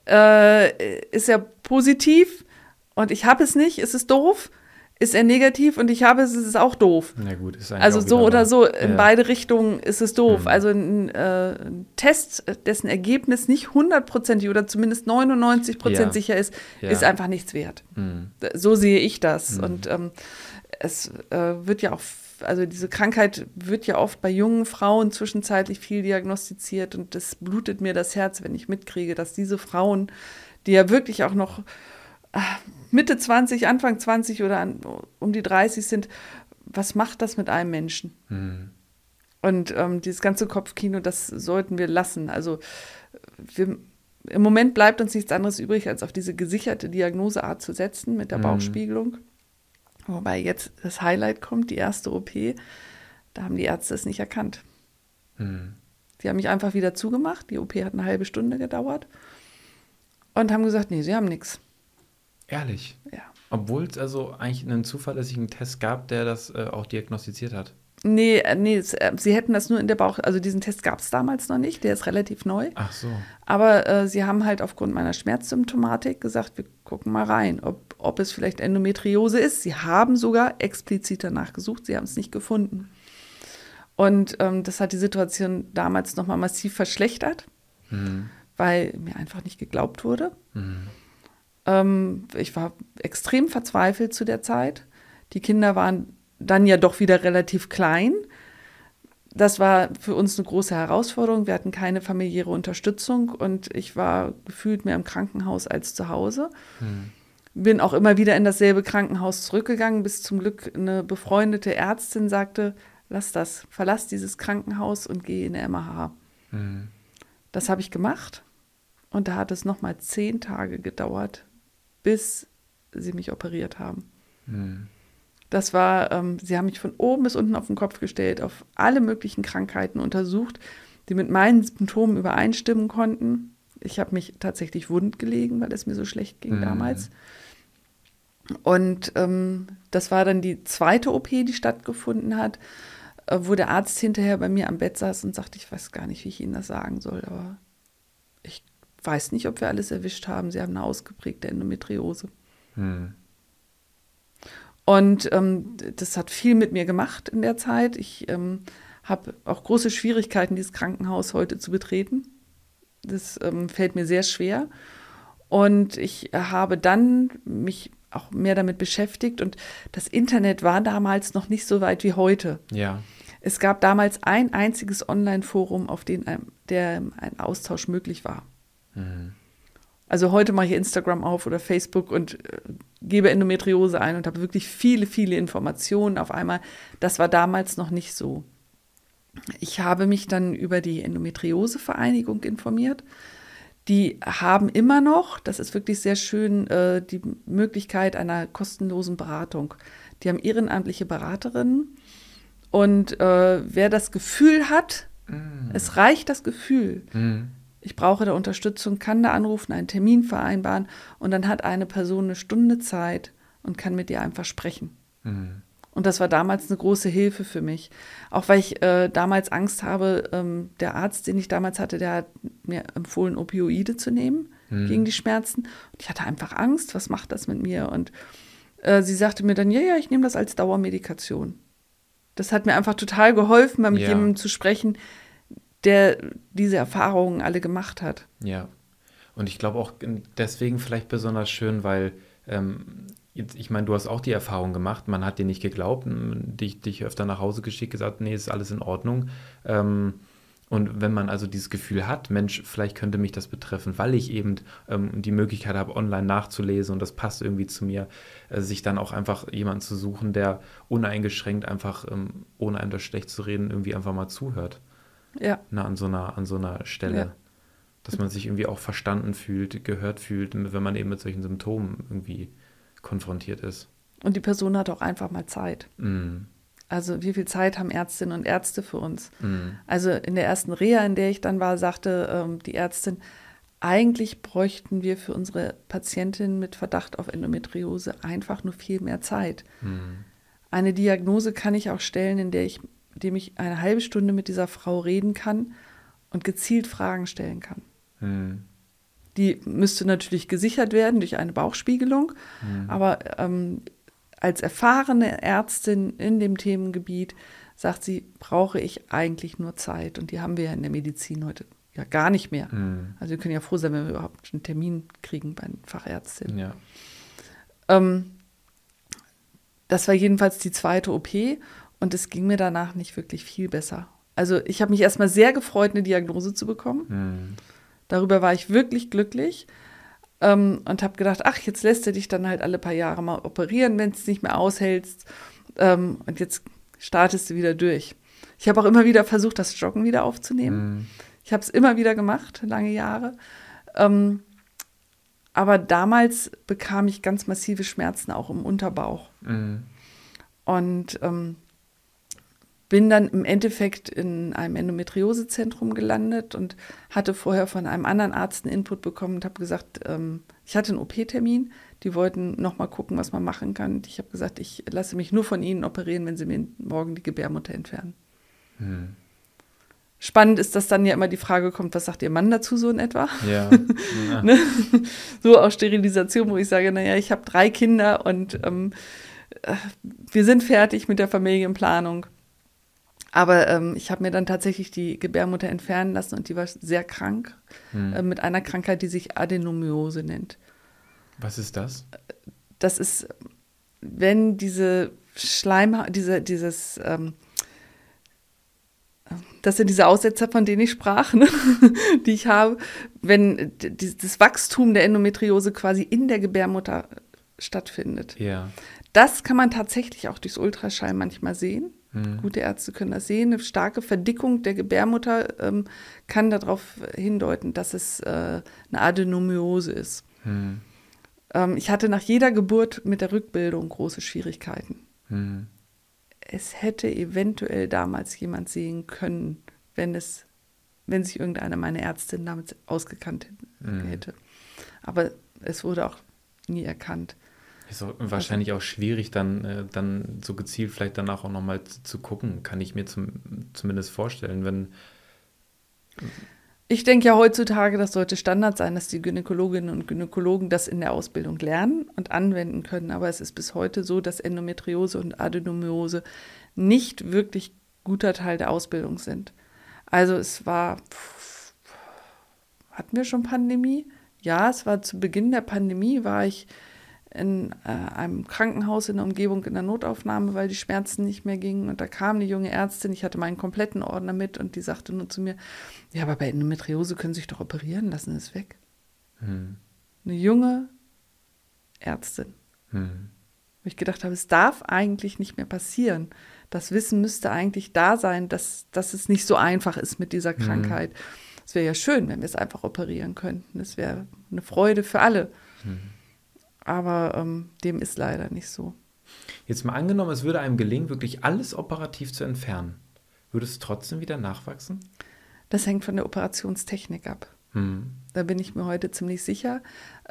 Äh, ist ja positiv und ich habe es nicht, ist es doof. Ist er negativ und ich habe es, ist es auch doof. Na gut, ist Also so oder so, in ja. beide Richtungen ist es doof. Mhm. Also ein, äh, ein, Test, dessen Ergebnis nicht hundertprozentig oder zumindest 99 Prozent ja. sicher ist, ist einfach nichts wert. Mhm. So sehe ich das. Mhm. Und ähm, es äh, wird ja auch also diese Krankheit wird ja oft bei jungen Frauen zwischenzeitlich viel diagnostiziert und das blutet mir das Herz, wenn ich mitkriege, dass diese Frauen, die ja wirklich auch noch ah, Mitte 20, Anfang 20 oder an, um die 30 sind, was macht das mit einem Menschen? Mhm. Und ähm, dieses ganze Kopfkino, das sollten wir lassen. Also wir, im Moment bleibt uns nichts anderes übrig, als auf diese gesicherte Diagnoseart zu setzen mit der mhm. Bauchspiegelung. Wobei jetzt das Highlight kommt, die erste OP, da haben die Ärzte es nicht erkannt. Mhm. Die haben mich einfach wieder zugemacht. Die OP hat eine halbe Stunde gedauert und haben gesagt, nee, sie haben nichts. Ehrlich? Ja. Obwohl es also eigentlich einen zuverlässigen Test gab, der das äh, auch diagnostiziert hat. Nee, äh, nee, äh, sie hätten das nur in der Bauch, also diesen Test gab es damals noch nicht, der ist relativ neu. Ach so. Aber äh, sie haben halt aufgrund meiner Schmerzsymptomatik gesagt, wir gucken mal rein, ob, ob es vielleicht Endometriose ist. Sie haben sogar explizit danach gesucht, sie haben es nicht gefunden. Und ähm, das hat die Situation damals nochmal massiv verschlechtert, mhm. weil mir einfach nicht geglaubt wurde. Mhm. Ähm, ich war extrem verzweifelt zu der Zeit. Die Kinder waren dann ja doch wieder relativ klein. Das war für uns eine große Herausforderung. Wir hatten keine familiäre Unterstützung und ich war gefühlt mehr im Krankenhaus als zu Hause. Hm. Bin auch immer wieder in dasselbe Krankenhaus zurückgegangen, bis zum Glück eine befreundete Ärztin sagte, lass das, verlass dieses Krankenhaus und geh in der MH. Hm. Das habe ich gemacht und da hat es nochmal zehn Tage gedauert, bis sie mich operiert haben. Hm. Das war, ähm, sie haben mich von oben bis unten auf den Kopf gestellt, auf alle möglichen Krankheiten untersucht, die mit meinen Symptomen übereinstimmen konnten. Ich habe mich tatsächlich wund gelegen, weil es mir so schlecht ging mhm. damals. Und ähm, das war dann die zweite OP, die stattgefunden hat, äh, wo der Arzt hinterher bei mir am Bett saß und sagte, ich weiß gar nicht, wie ich Ihnen das sagen soll, aber ich weiß nicht, ob wir alles erwischt haben. Sie haben eine ausgeprägte Endometriose. Mhm. Und ähm, das hat viel mit mir gemacht in der Zeit. Ich ähm, habe auch große Schwierigkeiten, dieses Krankenhaus heute zu betreten. Das ähm, fällt mir sehr schwer. Und ich habe dann mich auch mehr damit beschäftigt. Und das Internet war damals noch nicht so weit wie heute. Ja. Es gab damals ein einziges Online-Forum, auf dem ein, der ein Austausch möglich war. Mhm. Also heute mache ich Instagram auf oder Facebook und äh, gebe Endometriose ein und habe wirklich viele, viele Informationen auf einmal. Das war damals noch nicht so. Ich habe mich dann über die Endometriose-Vereinigung informiert. Die haben immer noch, das ist wirklich sehr schön, äh, die Möglichkeit einer kostenlosen Beratung. Die haben ehrenamtliche Beraterinnen. Und äh, wer das Gefühl hat, mm. es reicht das Gefühl, mm ich brauche da Unterstützung, kann da anrufen, einen Termin vereinbaren und dann hat eine Person eine Stunde Zeit und kann mit dir einfach sprechen. Mhm. Und das war damals eine große Hilfe für mich. Auch weil ich äh, damals Angst habe, ähm, der Arzt, den ich damals hatte, der hat mir empfohlen, Opioide zu nehmen mhm. gegen die Schmerzen. Und ich hatte einfach Angst, was macht das mit mir? Und äh, sie sagte mir dann, ja, ja, ich nehme das als Dauermedikation. Das hat mir einfach total geholfen, mal mit ja. jemandem zu sprechen, der diese Erfahrungen alle gemacht hat. Ja. Und ich glaube auch deswegen vielleicht besonders schön, weil ähm, ich meine, du hast auch die Erfahrung gemacht, man hat dir nicht geglaubt, dich, dich öfter nach Hause geschickt, gesagt, nee, ist alles in Ordnung. Ähm, und wenn man also dieses Gefühl hat, Mensch, vielleicht könnte mich das betreffen, weil ich eben ähm, die Möglichkeit habe, online nachzulesen und das passt irgendwie zu mir, äh, sich dann auch einfach jemanden zu suchen, der uneingeschränkt einfach, ähm, ohne einem das schlecht zu reden, irgendwie einfach mal zuhört. Ja. Na, an so einer, an so einer Stelle. Ja. Dass man sich irgendwie auch verstanden fühlt, gehört fühlt, wenn man eben mit solchen Symptomen irgendwie konfrontiert ist. Und die Person hat auch einfach mal Zeit. Mm. Also wie viel Zeit haben Ärztinnen und Ärzte für uns? Mm. Also in der ersten Reha, in der ich dann war, sagte ähm, die Ärztin, eigentlich bräuchten wir für unsere Patientin mit Verdacht auf Endometriose einfach nur viel mehr Zeit. Mm. Eine Diagnose kann ich auch stellen, in der ich, indem ich eine halbe Stunde mit dieser Frau reden kann und gezielt Fragen stellen kann. Mm. Die müsste natürlich gesichert werden durch eine Bauchspiegelung, mm. aber ähm, als erfahrene Ärztin in dem Themengebiet sagt sie, brauche ich eigentlich nur Zeit. Und die haben wir ja in der Medizin heute ja gar nicht mehr. Mhm. Also wir können ja froh sein, wenn wir überhaupt einen Termin kriegen bei einer Fachärztin. Ja. Ähm, das war jedenfalls die zweite OP und es ging mir danach nicht wirklich viel besser. Also ich habe mich erstmal sehr gefreut, eine Diagnose zu bekommen. Mhm. Darüber war ich wirklich glücklich. Ähm, und habe gedacht, ach, jetzt lässt du dich dann halt alle paar Jahre mal operieren, wenn es nicht mehr aushältst. Ähm, und jetzt startest du wieder durch. Ich habe auch immer wieder versucht, das Joggen wieder aufzunehmen. Mhm. Ich habe es immer wieder gemacht, lange Jahre. Ähm, aber damals bekam ich ganz massive Schmerzen auch im Unterbauch. Mhm. Und ähm, bin dann im Endeffekt in einem Endometriosezentrum gelandet und hatte vorher von einem anderen Arzt einen Input bekommen und habe gesagt, ähm, ich hatte einen OP-Termin, die wollten nochmal gucken, was man machen kann. Ich habe gesagt, ich lasse mich nur von Ihnen operieren, wenn Sie mir morgen die Gebärmutter entfernen. Hm. Spannend ist, dass dann ja immer die Frage kommt, was sagt Ihr Mann dazu so in etwa? Ja. ja. ne? So auch Sterilisation, wo ich sage, naja, ich habe drei Kinder und ähm, äh, wir sind fertig mit der Familienplanung. Aber ähm, ich habe mir dann tatsächlich die Gebärmutter entfernen lassen und die war sehr krank hm. äh, mit einer Krankheit, die sich Adenomyose nennt. Was ist das? Das ist, wenn diese Schleim, diese, dieses, ähm, das sind diese Aussetzer, von denen ich sprach, ne? die ich habe, wenn das Wachstum der Endometriose quasi in der Gebärmutter stattfindet. Ja. Das kann man tatsächlich auch durchs Ultraschall manchmal sehen. Mhm. Gute Ärzte können das sehen. Eine starke Verdickung der Gebärmutter ähm, kann darauf hindeuten, dass es äh, eine Adenomyose ist. Mhm. Ähm, ich hatte nach jeder Geburt mit der Rückbildung große Schwierigkeiten. Mhm. Es hätte eventuell damals jemand sehen können, wenn es, wenn sich irgendeine meiner Ärztinnen damit ausgekannt hätte. Aber es wurde auch nie erkannt. Ist auch wahrscheinlich auch schwierig, dann, äh, dann so gezielt vielleicht danach auch nochmal zu, zu gucken, kann ich mir zum, zumindest vorstellen, wenn. Ich denke ja heutzutage, das sollte Standard sein, dass die Gynäkologinnen und Gynäkologen das in der Ausbildung lernen und anwenden können. Aber es ist bis heute so, dass Endometriose und Adenomyose nicht wirklich guter Teil der Ausbildung sind. Also es war, hatten wir schon Pandemie? Ja, es war zu Beginn der Pandemie, war ich in äh, einem Krankenhaus in der Umgebung in der Notaufnahme, weil die Schmerzen nicht mehr gingen. Und da kam eine junge Ärztin, ich hatte meinen kompletten Ordner mit und die sagte nur zu mir, ja, aber bei Endometriose können Sie sich doch operieren lassen, ist weg. Hm. Eine junge Ärztin. Hm. Wo ich gedacht habe, es darf eigentlich nicht mehr passieren. Das Wissen müsste eigentlich da sein, dass, dass es nicht so einfach ist mit dieser hm. Krankheit. Es wäre ja schön, wenn wir es einfach operieren könnten. Es wäre eine Freude für alle. Hm. Aber ähm, dem ist leider nicht so. Jetzt mal angenommen, es würde einem gelingen, wirklich alles operativ zu entfernen. Würde es trotzdem wieder nachwachsen? Das hängt von der Operationstechnik ab. Hm. Da bin ich mir heute ziemlich sicher.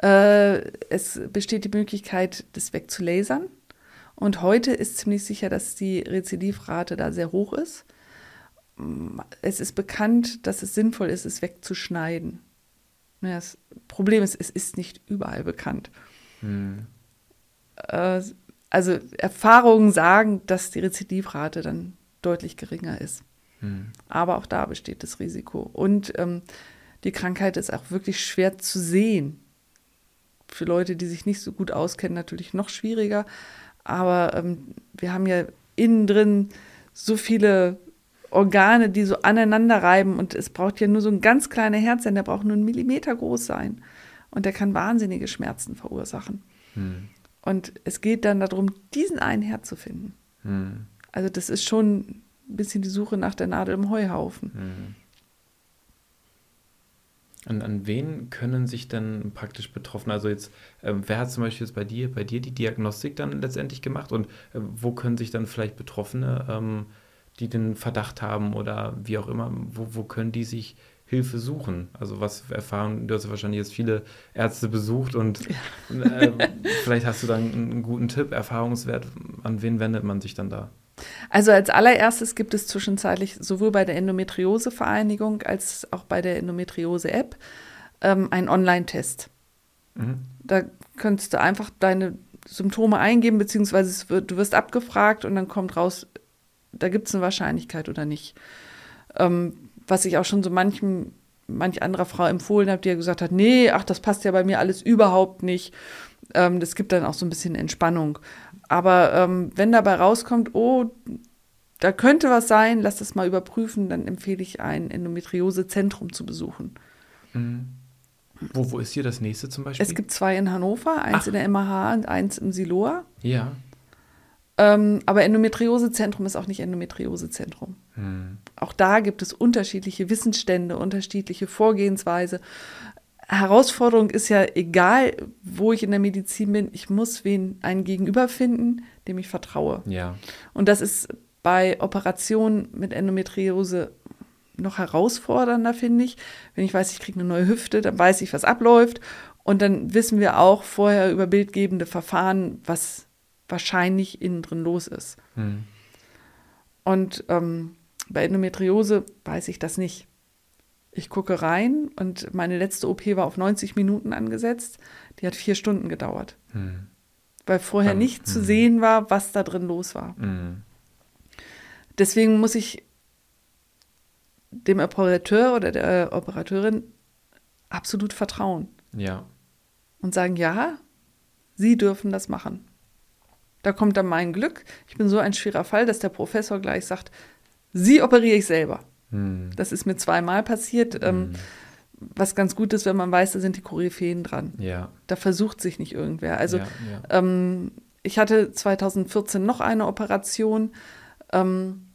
Äh, es besteht die Möglichkeit, das wegzulasern. Und heute ist ziemlich sicher, dass die Rezidivrate da sehr hoch ist. Es ist bekannt, dass es sinnvoll ist, es wegzuschneiden. Das Problem ist, es ist nicht überall bekannt. Hm. Also Erfahrungen sagen, dass die Rezidivrate dann deutlich geringer ist. Hm. Aber auch da besteht das Risiko. Und ähm, die Krankheit ist auch wirklich schwer zu sehen. Für Leute, die sich nicht so gut auskennen, natürlich noch schwieriger. Aber ähm, wir haben ja innen drin so viele Organe, die so aneinander reiben und es braucht ja nur so ein ganz kleiner Herzen, der braucht nur einen Millimeter groß sein und der kann wahnsinnige Schmerzen verursachen. Hm. Und es geht dann darum, diesen einen Herd zu finden. Hm. Also das ist schon ein bisschen die Suche nach der Nadel im Heuhaufen. Hm. An, an wen können sich dann praktisch betroffen, also jetzt, äh, wer hat zum Beispiel jetzt bei dir, bei dir die Diagnostik dann letztendlich gemacht und äh, wo können sich dann vielleicht Betroffene ähm, die den Verdacht haben oder wie auch immer, wo, wo können die sich Hilfe suchen? Also was erfahren, du hast ja wahrscheinlich jetzt viele Ärzte besucht und ja. äh, vielleicht hast du dann einen guten Tipp, Erfahrungswert, an wen wendet man sich dann da? Also als allererstes gibt es zwischenzeitlich sowohl bei der Endometriose-Vereinigung als auch bei der Endometriose-App ähm, einen Online-Test. Mhm. Da könntest du einfach deine Symptome eingeben, beziehungsweise wird, du wirst abgefragt und dann kommt raus, da gibt es eine Wahrscheinlichkeit oder nicht. Ähm, was ich auch schon so manchem, manch anderer Frau empfohlen habe, die ja gesagt hat, nee, ach, das passt ja bei mir alles überhaupt nicht. Ähm, das gibt dann auch so ein bisschen Entspannung. Aber ähm, wenn dabei rauskommt, oh, da könnte was sein, lass das mal überprüfen, dann empfehle ich ein Endometriosezentrum zu besuchen. Mhm. Wo, wo ist hier das nächste zum Beispiel? Es gibt zwei in Hannover, eins Ach. in der MH und eins im Siloa. Ja. Ähm, aber Endometriosezentrum ist auch nicht Endometriosezentrum. Hm. Auch da gibt es unterschiedliche Wissensstände, unterschiedliche Vorgehensweise. Herausforderung ist ja, egal wo ich in der Medizin bin, ich muss wen einen Gegenüber finden, dem ich vertraue. Ja. Und das ist bei Operationen mit Endometriose noch herausfordernder, finde ich. Wenn ich weiß, ich kriege eine neue Hüfte, dann weiß ich, was abläuft. Und dann wissen wir auch vorher über bildgebende Verfahren, was wahrscheinlich innen drin los ist. Mhm. Und ähm, bei Endometriose weiß ich das nicht. Ich gucke rein und meine letzte OP war auf 90 Minuten angesetzt. Die hat vier Stunden gedauert. Mhm. Weil vorher Dann, nicht zu hm. sehen war, was da drin los war. Mhm. Deswegen muss ich dem Operateur oder der Operateurin absolut vertrauen. Ja. Und sagen, ja, Sie dürfen das machen. Da kommt dann mein Glück. Ich bin so ein schwerer Fall, dass der Professor gleich sagt, sie operiere ich selber. Hm. Das ist mir zweimal passiert. Ähm, hm. was ganz gut ist, wenn man weiß, da sind die Koryphäen dran. Ja. Da versucht sich nicht irgendwer. Also ja, ja. Ähm, ich hatte 2014 noch eine Operation ähm,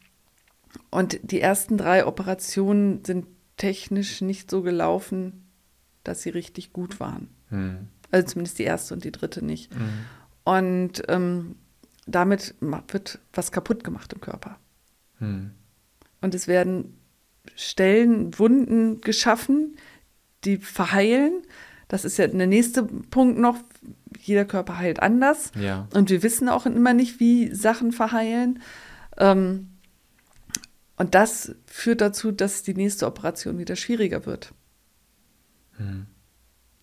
und die ersten drei Operationen sind technisch nicht so gelaufen, dass sie richtig gut waren. Hm. Also zumindest die erste und die dritte nicht. Hm. Und ähm, damit wird was kaputt gemacht im Körper. Hm. Und es werden Stellen, Wunden geschaffen, die verheilen. Das ist ja der nächste Punkt noch. Jeder Körper heilt anders. Ja. Und wir wissen auch immer nicht, wie Sachen verheilen. Ähm, und das führt dazu, dass die nächste Operation wieder schwieriger wird. Hm.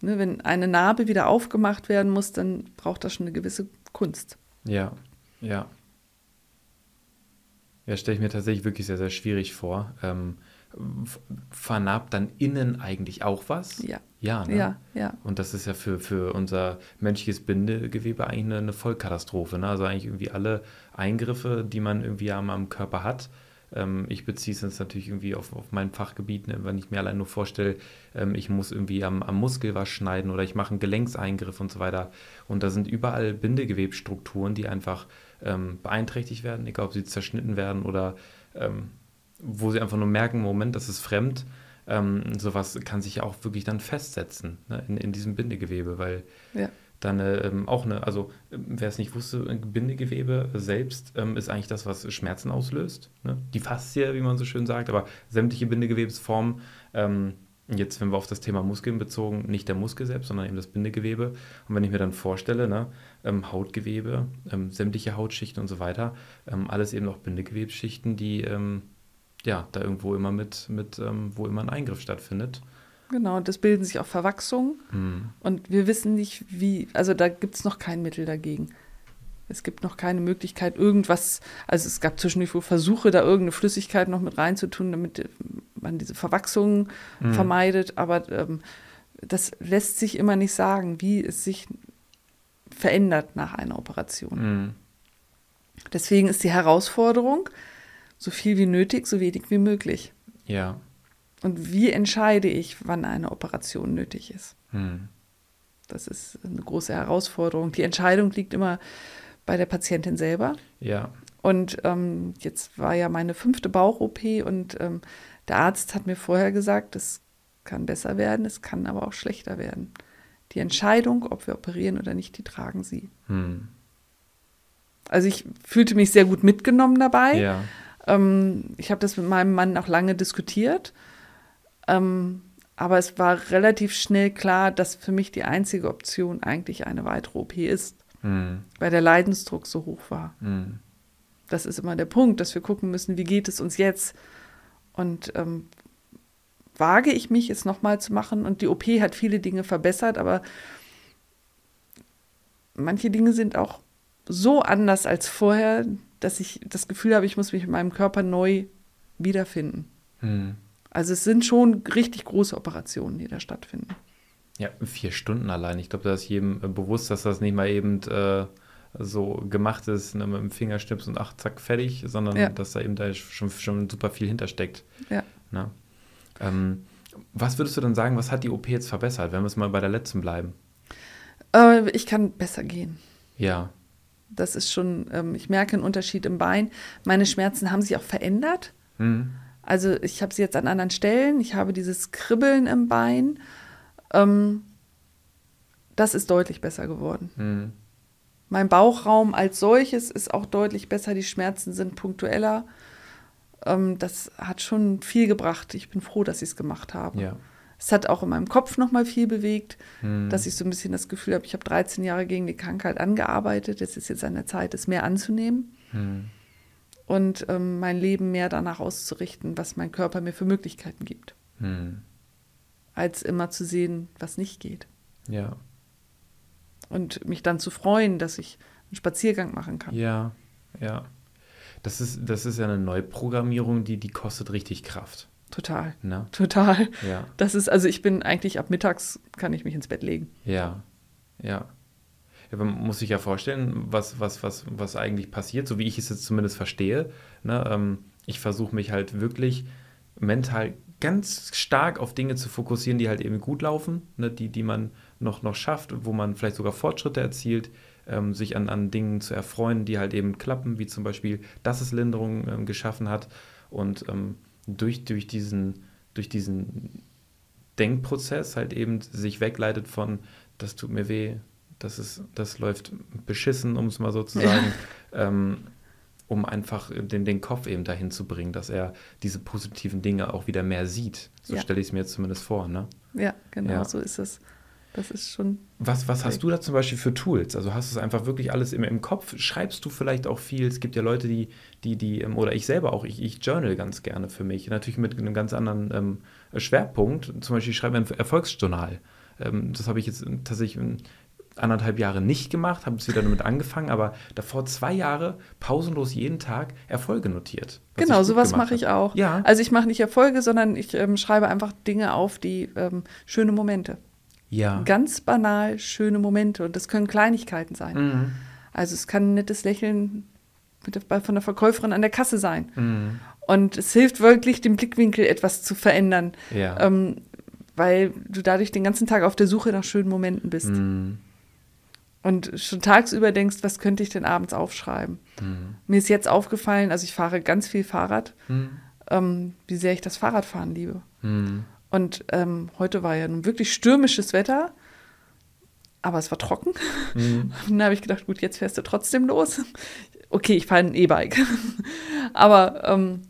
Ne, wenn eine Narbe wieder aufgemacht werden muss, dann braucht das schon eine gewisse Kunst. Ja, ja. Ja, stelle ich mir tatsächlich wirklich sehr, sehr schwierig vor. Ähm, vernarbt dann innen eigentlich auch was? Ja. Ja, ne? ja, ja. Und das ist ja für, für unser menschliches Bindegewebe eigentlich eine, eine Vollkatastrophe. Ne? Also eigentlich irgendwie alle Eingriffe, die man irgendwie am, am Körper hat, ähm, ich beziehe es jetzt natürlich irgendwie auf, auf mein Fachgebiet, ne? wenn ich mir allein nur vorstelle, ähm, ich muss irgendwie am, am Muskel was schneiden oder ich mache einen Gelenkseingriff und so weiter. Und da sind überall Bindegewebsstrukturen, die einfach ähm, beeinträchtigt werden, egal ob sie zerschnitten werden oder ähm, wo sie einfach nur merken, Moment, das ist fremd. Ähm, sowas kann sich ja auch wirklich dann festsetzen ne? in, in diesem Bindegewebe, weil ja dann ähm, auch eine, also ähm, wer es nicht wusste, Bindegewebe selbst ähm, ist eigentlich das, was Schmerzen auslöst. Ne? Die Faszie, wie man so schön sagt, aber sämtliche Bindegewebsformen ähm, Jetzt, wenn wir auf das Thema Muskeln bezogen, nicht der Muskel selbst, sondern eben das Bindegewebe. Und wenn ich mir dann vorstelle, ne, ähm, Hautgewebe, ähm, sämtliche Hautschichten und so weiter, alles eben auch Bindegewebsschichten, die ja da irgendwo immer mit, mit wo immer ein Eingriff stattfindet. Genau, das bilden sich auch Verwachsungen. Hm. Und wir wissen nicht, wie, also da gibt es noch kein Mittel dagegen. Es gibt noch keine Möglichkeit, irgendwas, also es gab zwischendurch Versuche, da irgendeine Flüssigkeit noch mit reinzutun, damit man diese Verwachsungen Mhm. vermeidet, aber ähm, das lässt sich immer nicht sagen, wie es sich verändert nach einer Operation. Hm. Deswegen ist die Herausforderung, so viel wie nötig, so wenig wie möglich. Ja. Und wie entscheide ich, wann eine Operation nötig ist? Hm. Das ist eine große Herausforderung. Die Entscheidung liegt immer bei der Patientin selber. Ja. Und ähm, jetzt war ja meine fünfte Bauch-OP und ähm, der Arzt hat mir vorher gesagt, es kann besser werden, es kann aber auch schlechter werden. Die Entscheidung, ob wir operieren oder nicht, die tragen sie. Hm. Also ich fühlte mich sehr gut mitgenommen dabei. Ja. Ähm, ich habe das mit meinem Mann auch lange diskutiert. Ähm, aber es war relativ schnell klar, dass für mich die einzige Option eigentlich eine weitere OP ist, Hm. weil der Leidensdruck so hoch war. Hm. Das ist immer der Punkt, dass wir gucken müssen, wie geht es uns jetzt? Und ähm, wage ich mich, es nochmal zu machen? Und die OP hat viele Dinge verbessert, aber manche Dinge sind auch so anders als vorher, dass ich das Gefühl habe, ich muss mich in meinem Körper neu wiederfinden. Hm. Also es sind schon richtig große Operationen, die da stattfinden. Ja, vier Stunden allein. Ich glaube, da ist jedem äh, bewusst, dass das nicht mal eben äh, so gemacht ist, ne, mit dem Fingerschnips und ach, zack, fertig, sondern Ja. dass da eben da schon, schon super viel hintersteckt. Ja. Ne? Ähm, was würdest du denn sagen, was hat die OP jetzt verbessert, wenn wir es mal bei der letzten bleiben? Äh, ich kann besser gehen. Ja. Das ist schon, ähm, ich merke einen Unterschied im Bein. Meine Schmerzen haben sich auch verändert. Hm. Also ich habe sie jetzt an anderen Stellen. Ich habe dieses Kribbeln im Bein. Ähm, das ist deutlich besser geworden. Hm. Mein Bauchraum als solches ist auch deutlich besser. Die Schmerzen sind punktueller. Ähm, das hat schon viel gebracht. Ich bin froh, dass ich es gemacht habe. Ja. Es hat auch in meinem Kopf noch mal viel bewegt, Hm. dass ich so ein bisschen das Gefühl habe, ich habe 13 Jahre gegen die Krankheit angearbeitet. Es ist jetzt an der Zeit, es mehr anzunehmen Hm. Und ähm, mein Leben mehr danach auszurichten, was mein Körper mir für Möglichkeiten gibt, Hm. als immer zu sehen, was nicht geht. Ja. Und mich dann zu freuen, dass ich einen Spaziergang machen kann. Ja. Ja. Das ist, das ist ja eine Neuprogrammierung, die, die kostet richtig Kraft. Total, Ne? total. Ja. Das ist, also ich bin eigentlich ab mittags, kann ich mich ins Bett legen. Ja, ja. Man muss sich ja vorstellen, was, was, was, was eigentlich passiert, so wie ich es jetzt zumindest verstehe. Ne? Ähm, ich versuche mich halt wirklich mental ganz stark auf Dinge zu fokussieren, die halt eben gut laufen, ne? die, die man noch, noch schafft, wo man vielleicht sogar Fortschritte erzielt, ähm, sich an, an Dingen zu erfreuen, die halt eben klappen, wie zum Beispiel, dass es Linderung ähm, geschaffen hat. Und ähm, durch, durch, diesen, durch diesen Denkprozess halt eben sich wegleitet von, das tut mir weh, das, ist, das läuft beschissen, um es mal so zu Ja. sagen, ähm, um einfach den, den Kopf eben dahin zu bringen, dass er diese positiven Dinge auch wieder mehr sieht. So Ja. stelle ich es mir jetzt zumindest vor. Ne? Ja, genau, Ja. so ist es. Das ist schon, Was, was hast du da zum Beispiel für Tools? Also hast du es einfach wirklich alles im, im Kopf? Schreibst du vielleicht auch viel? Es gibt ja Leute, die, die, die, ähm, oder ich selber auch, ich, ich journal ganz gerne für mich. Natürlich mit einem ganz anderen ähm, Schwerpunkt. Zum Beispiel ich schreibe ein Erfolgsjournal. Ähm, das habe ich jetzt tatsächlich anderthalb Jahre nicht gemacht, habe jetzt wieder damit angefangen, aber davor zwei Jahre pausenlos jeden Tag Erfolge notiert. genau, sowas mache ich auch. Ja. Also ich mache nicht Erfolge, sondern ich ähm, schreibe einfach Dinge auf, die ähm, schöne Momente. Ja. Ganz banal schöne Momente. Und das können Kleinigkeiten sein. Mhm. Also es kann ein nettes Lächeln der, von der Verkäuferin an der Kasse sein. Mhm. Und es hilft wirklich, den Blickwinkel etwas zu verändern, Ja. ähm, weil du dadurch den ganzen Tag auf der Suche nach schönen Momenten bist. Mhm. Und schon tagsüber denkst, was könnte ich denn abends aufschreiben? Mhm. Mir ist jetzt aufgefallen, also ich fahre ganz viel Fahrrad, Mhm. ähm, wie sehr ich das Fahrradfahren liebe. Mhm. Und ähm, heute war ja nun wirklich stürmisches Wetter, aber es war trocken. Mhm. Und dann habe ich gedacht, gut, jetzt fährst du trotzdem los. Okay, ich fahre ein E-Bike. aber ähm,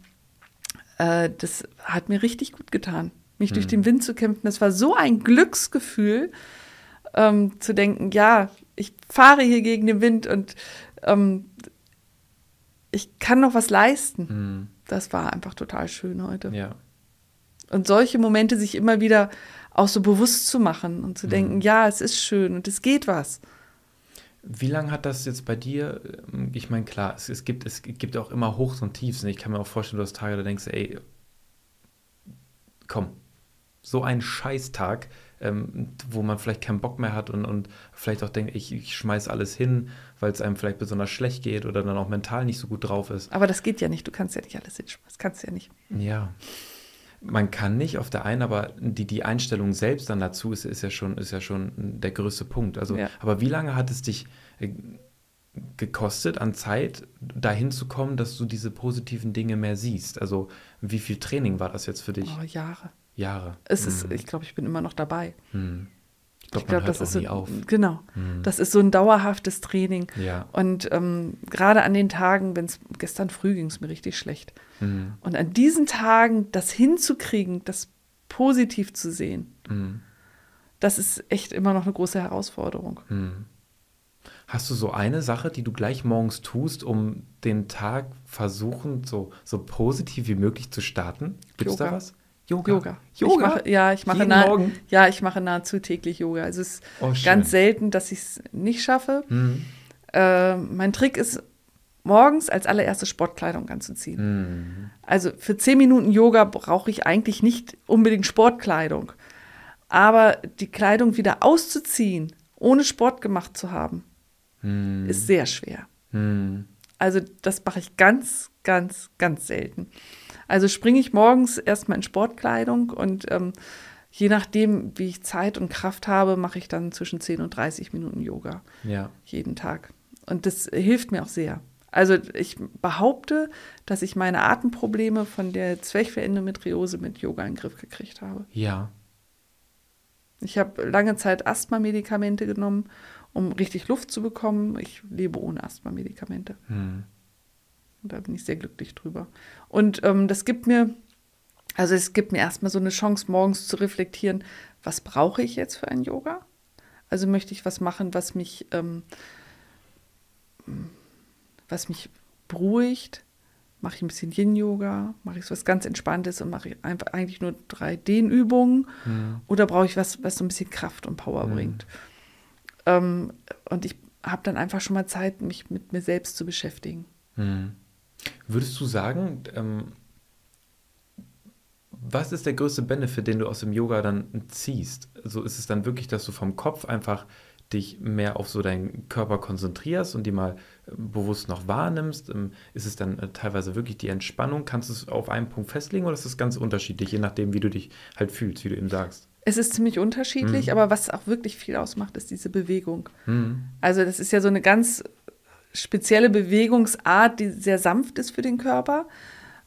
äh, das hat mir richtig gut getan. mich mhm. durch den Wind zu kämpfen. Das war so ein Glücksgefühl, ähm, zu denken, ja, ich fahre hier gegen den Wind und ähm, ich kann noch was leisten. Mhm. Das war einfach total schön heute. Ja. Und solche Momente sich immer wieder auch so bewusst zu machen und zu mhm. denken, ja, es ist schön und es geht was. Wie lange hat das jetzt bei dir, ähm, ich meine, klar, es, es, gibt, es gibt auch immer Hochs und Tiefs. Und ich kann mir auch vorstellen, du hast Tage, da denkst du, ey, komm, so ein Scheißtag, ähm, wo man vielleicht keinen Bock mehr hat und, und vielleicht auch denkt, ich, ich schmeiß alles hin, weil es einem vielleicht besonders schlecht geht oder dann auch mental nicht so gut drauf ist. Aber das geht ja nicht, du kannst ja nicht alles hinschmeißen, das kannst du ja nicht. Ja. Man kann nicht auf der einen, aber die, die Einstellung selbst dann dazu ist, ist, ja schon, ist ja schon der größte Punkt. Also, ja. aber wie lange hat es dich äh, gekostet an Zeit, dahin zu kommen, dass du diese positiven Dinge mehr siehst? Also, wie viel Training war das jetzt für dich? Oh, Jahre. Jahre. Es ist, hm. ich glaube, ich bin immer noch dabei. Hm. Ich glaube, glaub, das ist so, auf. Genau. Mhm. Das ist so ein dauerhaftes Training. Ja. Und ähm, gerade an den Tagen, wenn es gestern früh ging es mir richtig schlecht. Mhm. Und an diesen Tagen das hinzukriegen, das positiv zu sehen, mhm. das ist echt immer noch eine große Herausforderung. Mhm. Hast du so eine Sache, die du gleich morgens tust, um den Tag versuchen, so, so positiv wie möglich zu starten? Gibt es da was? Yoga. Yoga. Yoga? Ich mache, ja, ich mache nah, ja, ich mache nahezu täglich Yoga. Also es ist oh, ganz selten, dass ich es nicht schaffe. Mhm. Äh, mein Trick ist, morgens als allererste Sportkleidung anzuziehen. Mhm. Also für zehn Minuten Yoga brauche ich eigentlich nicht unbedingt Sportkleidung. Aber die Kleidung wieder auszuziehen, ohne Sport gemacht zu haben, mhm. ist sehr schwer. Mhm. Also das mache ich ganz, ganz, ganz selten. Also springe ich morgens erstmal in Sportkleidung und ähm, je nachdem, wie ich Zeit und Kraft habe, mache ich dann zwischen 10 und 30 Minuten Yoga. Ja. Jeden Tag. Und das hilft mir auch sehr. Also ich behaupte, dass ich meine Atemprobleme von der Zwerchfellendometriose mit Yoga in den Griff gekriegt habe. Ja. Ich habe lange Zeit Asthma-Medikamente genommen, um richtig Luft zu bekommen. Ich lebe ohne Asthma-Medikamente. Hm. Und da bin ich sehr glücklich drüber. Und ähm, das gibt mir, also es gibt mir erstmal so eine Chance, morgens zu reflektieren, was brauche ich jetzt für ein Yoga? Also möchte ich was machen, was mich, ähm, was mich beruhigt? Mache ich ein bisschen Yin-Yoga? Mache ich was ganz Entspanntes und mache ich einfach eigentlich nur drei Dehnübungen? Mhm. Oder brauche ich was, was so ein bisschen Kraft und Power mhm. bringt? Ähm, und ich habe dann einfach schon mal Zeit, mich mit mir selbst zu beschäftigen. Mhm. Würdest du sagen, ähm, was ist der größte Benefit, den du aus dem Yoga dann ziehst? Also ist es dann wirklich, dass du vom Kopf einfach dich mehr auf so deinen Körper konzentrierst und die mal äh, bewusst noch wahrnimmst? Ähm, ist es dann äh, teilweise wirklich die Entspannung? Kannst du es auf einen Punkt festlegen oder ist es ganz unterschiedlich, je nachdem, wie du dich halt fühlst, wie du eben sagst? Es ist ziemlich unterschiedlich, mhm. aber was auch wirklich viel ausmacht, ist diese Bewegung. Mhm. Also das ist ja so eine ganz spezielle Bewegungsart, die sehr sanft ist für den Körper.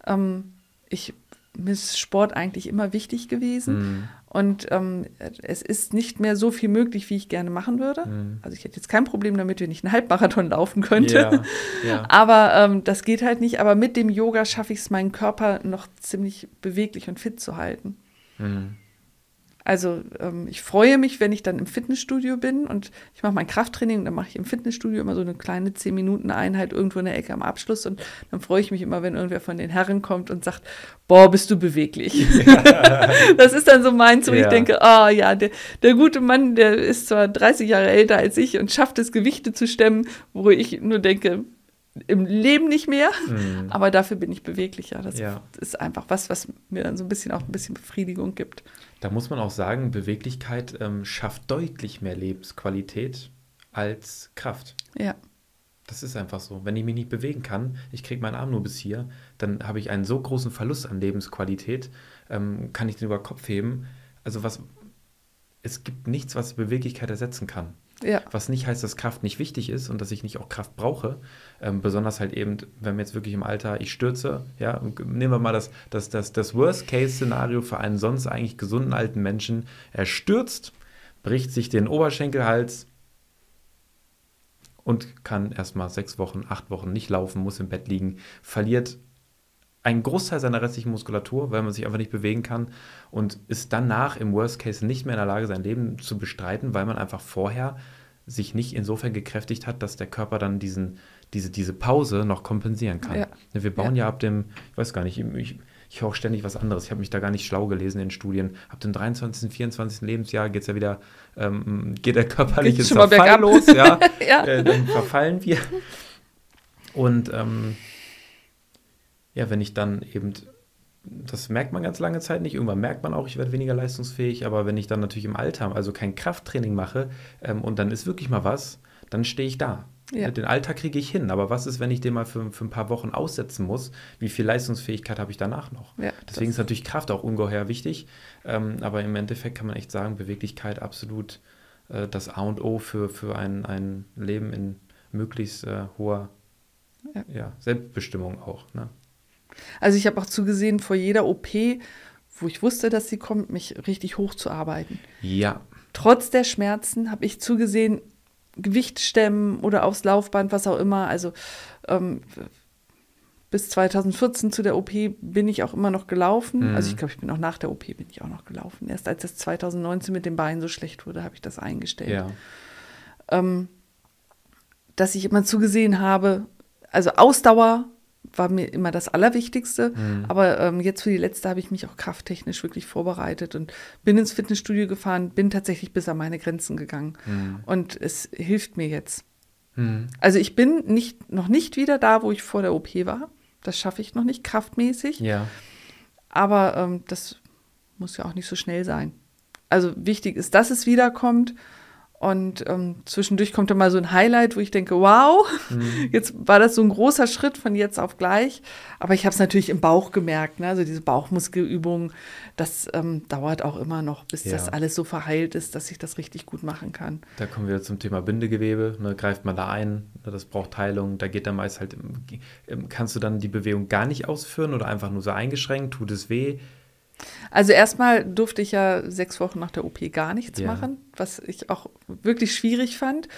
Ähm, ich, mir ist Sport eigentlich immer wichtig gewesen. Mhm. Und ähm, es ist nicht mehr so viel möglich, wie ich gerne machen würde. Mhm. Also ich hätte jetzt kein Problem damit, wenn ich einen Halbmarathon laufen könnte. Ja, ja. Aber ähm, das geht halt nicht. Aber mit dem Yoga schaffe ich es, meinen Körper noch ziemlich beweglich und fit zu halten. Mhm. Also ähm, ich freue mich, wenn ich dann im Fitnessstudio bin und ich mache mein Krafttraining, dann mache ich im Fitnessstudio immer so eine kleine 10-Minuten-Einheit irgendwo in der Ecke am Abschluss und dann freue ich mich immer, wenn irgendwer von den Herren kommt und sagt, boah, bist du beweglich. das ist dann so meins, wo ja. ich denke, ah oh, ja, der, der gute Mann, der ist zwar 30 Jahre älter als ich und schafft es, Gewichte zu stemmen, wo ich nur denke, im Leben nicht mehr, mhm. aber dafür bin ich beweglicher. Das ja. ist einfach was, was mir dann so ein bisschen auch ein bisschen Befriedigung gibt. Da muss man auch sagen, Beweglichkeit ähm, schafft deutlich mehr Lebensqualität als Kraft. Ja. Das ist einfach so. Wenn ich mich nicht bewegen kann, ich kriege meinen Arm nur bis hier, dann habe ich einen so großen Verlust an Lebensqualität, ähm, kann ich den über Kopf heben. Also was, es gibt nichts, was Beweglichkeit ersetzen kann. Ja. Was nicht heißt, dass Kraft nicht wichtig ist und dass ich nicht auch Kraft brauche. Ähm, besonders halt eben, wenn wir jetzt wirklich im Alter, ich stürze, ja, nehmen wir mal das, das, das, das Worst-Case-Szenario für einen sonst eigentlich gesunden alten Menschen. Er stürzt, bricht sich den Oberschenkelhals und kann erstmal sechs Wochen, acht Wochen nicht laufen, muss im Bett liegen, verliert einen Großteil seiner restlichen Muskulatur, weil man sich einfach nicht bewegen kann und ist danach im Worst Case nicht mehr in der Lage, sein Leben zu bestreiten, weil man einfach vorher sich nicht insofern gekräftigt hat, dass der Körper dann diesen, diese, diese Pause noch kompensieren kann. Ja. Ne, wir bauen ja. ja. ab dem, ich weiß gar nicht, ich, ich höre auch ständig was anderes. Ich habe mich da gar nicht schlau gelesen in Studien. Ab dem 23., 24. Lebensjahr geht es ja wieder, ähm, geht der körperliche Zerfall los. Ja, ja. Äh, dann verfallen wir. Und ähm, ja, wenn ich dann eben, das merkt man ganz lange Zeit nicht, irgendwann merkt man auch, ich werde weniger leistungsfähig, aber wenn ich dann natürlich im Alter, also kein Krafttraining mache ähm, und dann ist wirklich mal was, dann stehe ich da. Ja. Den Alltag kriege ich hin, aber was ist, wenn ich den mal für, für ein paar Wochen aussetzen muss? Wie viel Leistungsfähigkeit habe ich danach noch? Ja, Deswegen ist natürlich Kraft auch ungeheuer wichtig, ähm, aber im Endeffekt kann man echt sagen, Beweglichkeit absolut äh, das A und O für, für ein, ein Leben in möglichst äh, hoher ja. Selbstbestimmung auch. Ne? Also ich habe auch zugesehen, vor jeder OP, wo ich wusste, dass sie kommt, mich richtig hochzuarbeiten. Ja. Trotz der Schmerzen habe ich zugesehen, Gewicht stemmen oder aufs Laufband, was auch immer. Also ähm, bis 2014 zu der OP bin ich auch immer noch gelaufen. Mhm. Also ich glaube, ich bin auch nach der OP bin ich auch noch gelaufen. Erst als es 2019 mit dem Bein so schlecht wurde, habe ich das eingestellt. Ja. Ähm, dass ich immer zugesehen habe, also Ausdauer war mir immer das Allerwichtigste. Mhm. Aber ähm, jetzt für die letzte habe ich mich auch krafttechnisch wirklich vorbereitet und bin ins Fitnessstudio gefahren, bin tatsächlich bis an meine Grenzen gegangen. Mhm. Und es hilft mir jetzt. Mhm. Also ich bin nicht, noch nicht wieder da, wo ich vor der OP war. Das schaffe ich noch nicht kraftmäßig. Ja. Aber ähm, das muss ja auch nicht so schnell sein. Also wichtig ist, dass es wiederkommt und ähm, zwischendurch kommt dann mal so ein Highlight, wo ich denke, wow, mhm. jetzt war das so ein großer Schritt von jetzt auf gleich. Aber ich habe es natürlich im Bauch gemerkt, ne? also diese Bauchmuskelübung, das ähm, dauert auch immer noch, bis ja. das alles so verheilt ist, dass ich das richtig gut machen kann. Da kommen wir zum Thema Bindegewebe. Ne? Greift man da ein, ne? das braucht Heilung. Da geht dann meist halt, kannst du dann die Bewegung gar nicht ausführen oder einfach nur so eingeschränkt, tut es weh? Also erstmal durfte ich ja sechs Wochen nach der OP gar nichts ja. machen, was ich auch wirklich schwierig fand.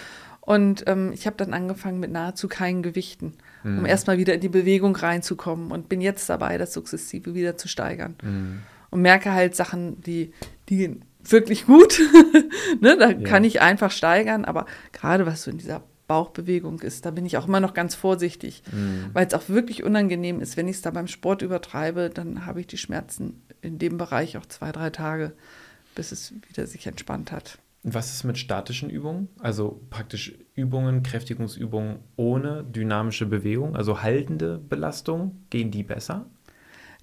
Und ähm, ich habe dann angefangen mit nahezu keinen Gewichten, mhm. um erstmal wieder in die Bewegung reinzukommen und bin jetzt dabei, das sukzessive wieder zu steigern. Mhm. Und merke halt Sachen, die, die gehen wirklich gut. ne, da ja. kann ich einfach steigern, aber gerade was so in dieser Bauchbewegung ist. Da bin ich auch immer noch ganz vorsichtig, mhm. weil es auch wirklich unangenehm ist. Wenn ich es da beim Sport übertreibe, dann habe ich die Schmerzen in dem Bereich auch zwei, drei Tage, bis es wieder sich entspannt hat. Was ist mit statischen Übungen? Also praktisch Übungen, Kräftigungsübungen ohne dynamische Bewegung, also haltende Belastung, gehen die besser?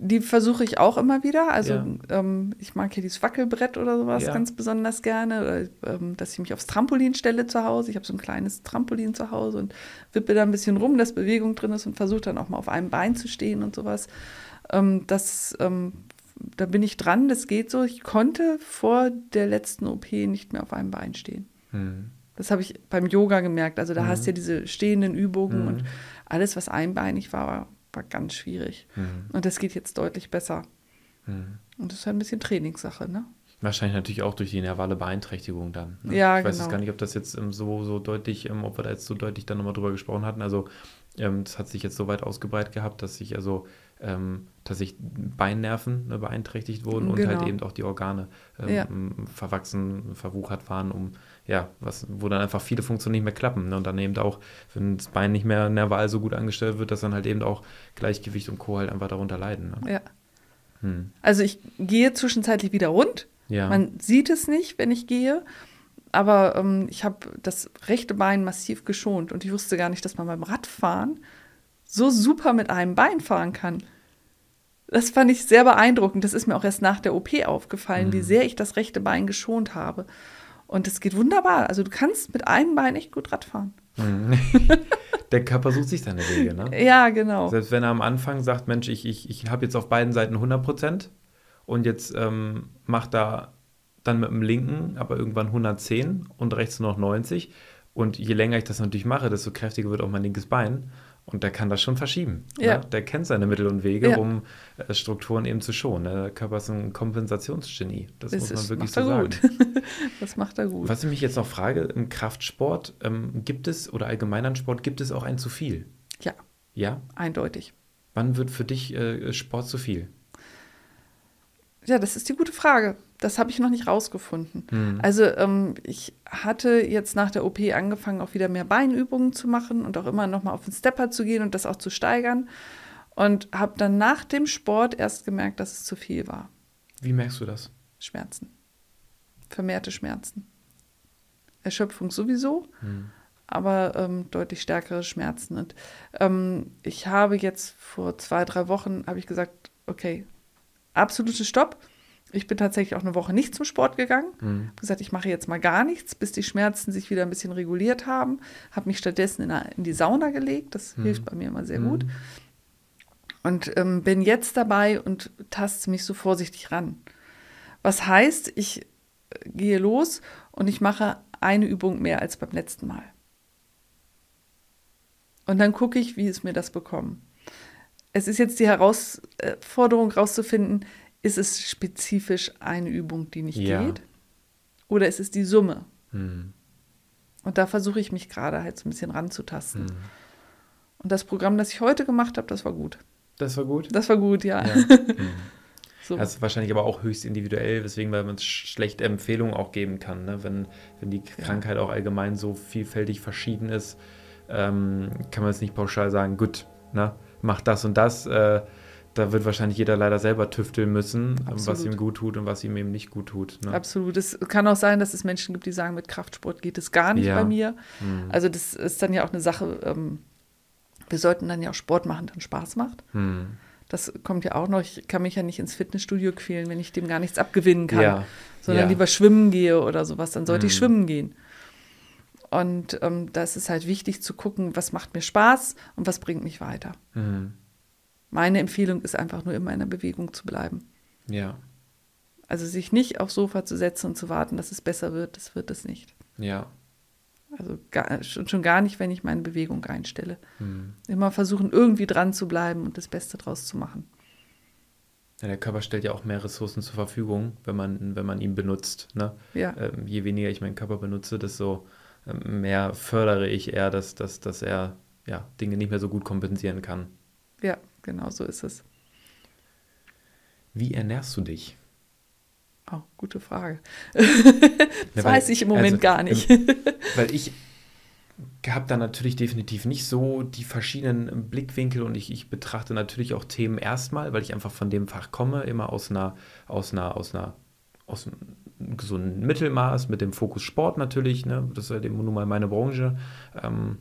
Die versuche ich auch immer wieder. Also ja. ähm, ich mag hier dieses Wackelbrett oder sowas ja. ganz besonders gerne. Oder, ähm, dass ich mich aufs Trampolin stelle zu Hause. Ich habe so ein kleines Trampolin zu Hause und wippe da ein bisschen rum, dass Bewegung drin ist und versuche dann auch mal auf einem Bein zu stehen und sowas. Ähm, das, ähm, da bin ich dran, das geht so. Ich konnte vor der letzten OP nicht mehr auf einem Bein stehen. Mhm. Das habe ich beim Yoga gemerkt. Also da mhm. hast du ja diese stehenden Übungen mhm. und alles, was einbeinig war, war ganz schwierig. Mhm. Und das geht jetzt deutlich besser. Mhm. Und das ist halt ein bisschen Trainingssache, ne? Wahrscheinlich natürlich auch durch die nervale Beeinträchtigung dann. Ne? Ja, ich weiß genau. jetzt gar nicht, ob das jetzt ähm, so, so deutlich, ähm, ob wir da jetzt so deutlich dann nochmal drüber gesprochen hatten. Also ähm, das hat sich jetzt so weit ausgebreitet gehabt, dass sich also ähm, tatsächlich Beinnerven ne, beeinträchtigt wurden genau. und halt genau. eben auch die Organe ähm, ja. verwachsen, verwuchert waren, um ja, was, wo dann einfach viele Funktionen nicht mehr klappen. Ne? Und dann eben auch, wenn das Bein nicht mehr nerval so gut angestellt wird, dass dann halt eben auch Gleichgewicht und Co. halt einfach darunter leiden. Ne? Ja. Hm. Also ich gehe zwischenzeitlich wieder rund. Ja. Man sieht es nicht, wenn ich gehe. Aber ähm, ich habe das rechte Bein massiv geschont und ich wusste gar nicht, dass man beim Radfahren so super mit einem Bein fahren kann. Das fand ich sehr beeindruckend. Das ist mir auch erst nach der OP aufgefallen, mhm. wie sehr ich das rechte Bein geschont habe. Und es geht wunderbar. Also du kannst mit einem Bein echt gut Rad fahren. Mhm. Der Körper sucht sich seine Wege, ne? Ja, genau. Selbst wenn er am Anfang sagt, Mensch, ich, ich, ich habe jetzt auf beiden Seiten 100 Prozent und jetzt ähm, macht er dann mit dem linken aber irgendwann 110 und rechts nur noch 90. Und je länger ich das natürlich mache, desto kräftiger wird auch mein linkes Bein. Und der kann das schon verschieben. Ne? Ja. Ne? Der kennt seine Mittel und Wege, ja. um äh, Strukturen eben zu schonen. Ne? Der Körper ist ein Kompensationsgenie. Das, das muss man ist, wirklich so sagen. das macht er gut. Was ich mich jetzt noch frage, im Kraftsport ähm, gibt es oder allgemein an Sport gibt es auch ein zu viel? Ja. Ja? Eindeutig. Wann wird für dich äh, Sport zu viel? Ja, das ist die gute Frage. Das habe ich noch nicht rausgefunden. Mhm. Also ähm, ich hatte jetzt nach der OP angefangen, auch wieder mehr Beinübungen zu machen und auch immer noch mal auf den Stepper zu gehen und das auch zu steigern. Und habe dann nach dem Sport erst gemerkt, dass es zu viel war. Wie merkst du das? Schmerzen. Vermehrte Schmerzen. Erschöpfung sowieso, mhm. aber ähm, deutlich stärkere Schmerzen. Und ähm, ich habe jetzt vor zwei, drei Wochen, habe ich gesagt, okay, absolutes Stopp. Ich bin tatsächlich auch eine Woche nicht zum Sport gegangen. Mhm. gesagt, ich mache jetzt mal gar nichts, bis die Schmerzen sich wieder ein bisschen reguliert haben. Habe mich stattdessen in, in, die Sauna gelegt. Das mhm. hilft bei mir immer sehr mhm. gut. Und ähm, bin jetzt dabei und taste mich so vorsichtig ran. Was heißt, ich äh, gehe los und ich mache eine Übung mehr als beim letzten Mal. Und dann gucke ich, wie es mir das bekommen. Es ist jetzt die Herausforderung herauszufinden, ist es spezifisch eine Übung, die nicht ja. geht? Oder ist es die Summe? Hm. Und da versuche ich mich gerade halt so ein bisschen ranzutasten. Hm. Und das Programm, das ich heute gemacht habe, das war gut. Das war gut? Das war gut, ja. ja. Hm. so. Das ist wahrscheinlich aber auch höchst individuell, weswegen weil man schlechte Empfehlungen auch geben kann. Ne? Wenn, wenn die Krankheit auch allgemein so vielfältig verschieden ist, ähm, kann man es nicht pauschal sagen, gut, ne? mach das und das. Äh, da wird wahrscheinlich jeder leider selber tüfteln müssen, Absolut. was ihm gut tut und was ihm eben nicht gut tut. Ne? Absolut. Es kann auch sein, dass es Menschen gibt, die sagen, mit Kraftsport geht es gar nicht ja. bei mir. Mhm. Also das ist dann ja auch eine Sache, ähm, wir sollten dann ja auch Sport machen, der Spaß macht. Mhm. Das kommt ja auch noch. Ich kann mich ja nicht ins Fitnessstudio quälen, wenn ich dem gar nichts abgewinnen kann, ja. sondern ja. lieber schwimmen gehe oder sowas. Dann sollte mhm. ich schwimmen gehen. Und ähm, da ist es halt wichtig zu gucken, was macht mir Spaß und was bringt mich weiter. Mhm. Meine Empfehlung ist einfach nur immer in der Bewegung zu bleiben. Ja. Also sich nicht aufs Sofa zu setzen und zu warten, dass es besser wird, das wird es nicht. Ja. Also gar, schon, schon gar nicht, wenn ich meine Bewegung einstelle. Hm. Immer versuchen, irgendwie dran zu bleiben und das Beste draus zu machen. Ja, der Körper stellt ja auch mehr Ressourcen zur Verfügung, wenn man, wenn man ihn benutzt. Ne? Ja. Ähm, je weniger ich meinen Körper benutze, desto ähm, mehr fördere ich eher, dass, dass, dass er ja, Dinge nicht mehr so gut kompensieren kann. Ja, genau so ist es. Wie ernährst du dich? Oh, gute Frage. das ja, weiß ich im Moment also, gar nicht. weil ich habe da natürlich definitiv nicht so die verschiedenen Blickwinkel und ich, ich betrachte natürlich auch Themen erstmal, weil ich einfach von dem Fach komme, immer aus einer, aus einer, aus einer, aus einem gesunden Mittelmaß, mit dem Fokus Sport natürlich, ne? das ist ja nun mal meine Branche. Ähm,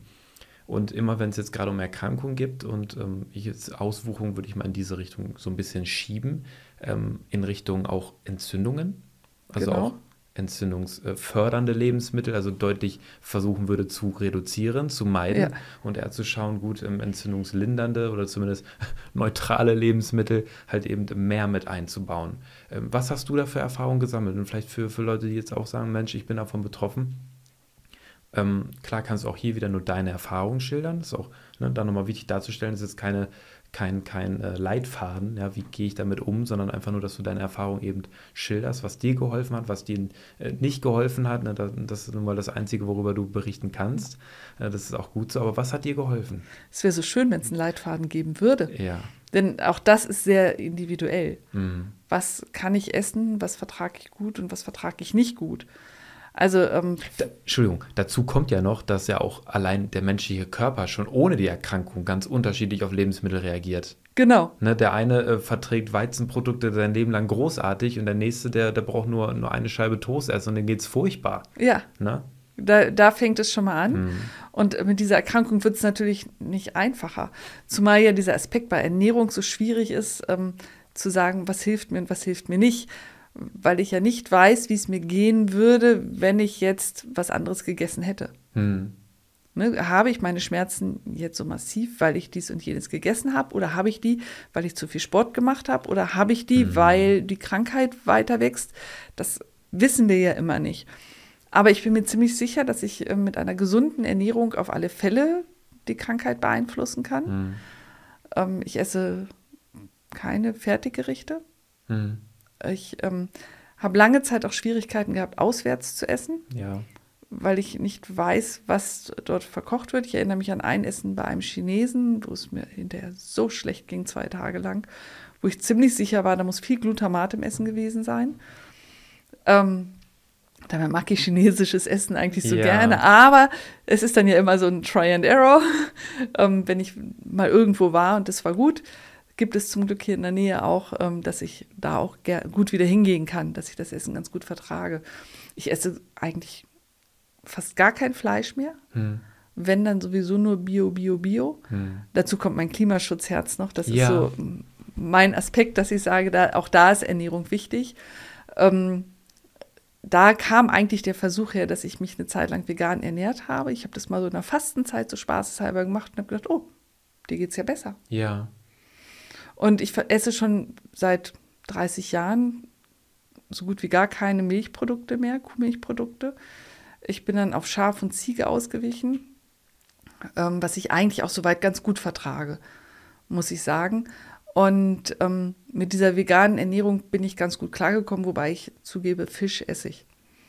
und immer wenn es jetzt gerade um Erkrankungen gibt und ähm, ich jetzt Auswuchung würde ich mal in diese Richtung so ein bisschen schieben, ähm, in Richtung auch Entzündungen. Also genau. auch entzündungsfördernde Lebensmittel, also deutlich versuchen würde zu reduzieren, zu meiden ja. und eher zu schauen, gut, ähm, entzündungslindernde oder zumindest neutrale Lebensmittel halt eben mehr mit einzubauen. Ähm, was hast du da für Erfahrungen gesammelt? Und vielleicht für, für Leute, die jetzt auch sagen, Mensch, ich bin davon betroffen, ähm, klar kannst du auch hier wieder nur deine Erfahrungen schildern. Das ist auch ne, da nochmal wichtig darzustellen. Das ist jetzt keine, kein, kein äh, Leitfaden, ja, wie gehe ich damit um, sondern einfach nur, dass du deine Erfahrung eben schilderst, was dir geholfen hat, was dir äh, nicht geholfen hat. Ne, das ist nun mal das Einzige, worüber du berichten kannst. Äh, das ist auch gut so. Aber was hat dir geholfen? Es wäre so schön, wenn es einen Leitfaden geben würde. Ja. Denn auch das ist sehr individuell. Mhm. Was kann ich essen, was vertrage ich gut und was vertrage ich nicht gut? Also, ähm, da, Entschuldigung, dazu kommt ja noch, dass ja auch allein der menschliche Körper schon ohne die Erkrankung ganz unterschiedlich auf Lebensmittel reagiert. Genau. Ne, der eine äh, verträgt Weizenprodukte sein Leben lang großartig und der nächste, der, der braucht nur, nur eine Scheibe Toast essen und dem geht es furchtbar. Ja. Ne? Da, da fängt es schon mal an. Mhm. Und mit dieser Erkrankung wird es natürlich nicht einfacher. Zumal ja dieser Aspekt bei Ernährung so schwierig ist, ähm, zu sagen, was hilft mir und was hilft mir nicht weil ich ja nicht weiß, wie es mir gehen würde, wenn ich jetzt was anderes gegessen hätte. Hm. Ne, habe ich meine Schmerzen jetzt so massiv, weil ich dies und jenes gegessen habe? Oder habe ich die, weil ich zu viel Sport gemacht habe? Oder habe ich die, hm. weil die Krankheit weiter wächst? Das wissen wir ja immer nicht. Aber ich bin mir ziemlich sicher, dass ich äh, mit einer gesunden Ernährung auf alle Fälle die Krankheit beeinflussen kann. Hm. Ähm, ich esse keine Fertiggerichte. Hm. Ich ähm, habe lange Zeit auch Schwierigkeiten gehabt, auswärts zu essen. Ja. weil ich nicht weiß, was dort verkocht wird. Ich erinnere mich an ein Essen bei einem Chinesen, wo es mir hinterher so schlecht ging, zwei Tage lang, wo ich ziemlich sicher war, da muss viel Glutamat im Essen gewesen sein. Ähm, Dabei mag ich chinesisches Essen eigentlich so ja. gerne, aber es ist dann ja immer so ein Try and Error. ähm, wenn ich mal irgendwo war und das war gut, gibt es zum Glück hier in der Nähe auch, ähm, dass ich da auch gut wieder hingehen kann, dass ich das Essen ganz gut vertrage. Ich esse eigentlich fast gar kein Fleisch mehr. Hm. Wenn dann sowieso nur Bio, Bio, Bio. Hm. Dazu kommt mein Klimaschutzherz noch. Das ja. ist so mein Aspekt, dass ich sage, da, auch da ist Ernährung wichtig. Ähm, da kam eigentlich der Versuch her, dass ich mich eine Zeit lang vegan ernährt habe. Ich habe das mal so in der Fastenzeit so spaßeshalber gemacht und habe gedacht, oh, dir geht's ja besser. Ja. Und ich esse schon seit 30 Jahren so gut wie gar keine Milchprodukte mehr, Kuhmilchprodukte. Ich bin dann auf Schaf und Ziege ausgewichen, ähm, was ich eigentlich auch soweit ganz gut vertrage, muss ich sagen. Und ähm, mit dieser veganen Ernährung bin ich ganz gut klargekommen, wobei ich zugebe, Fisch esse ich.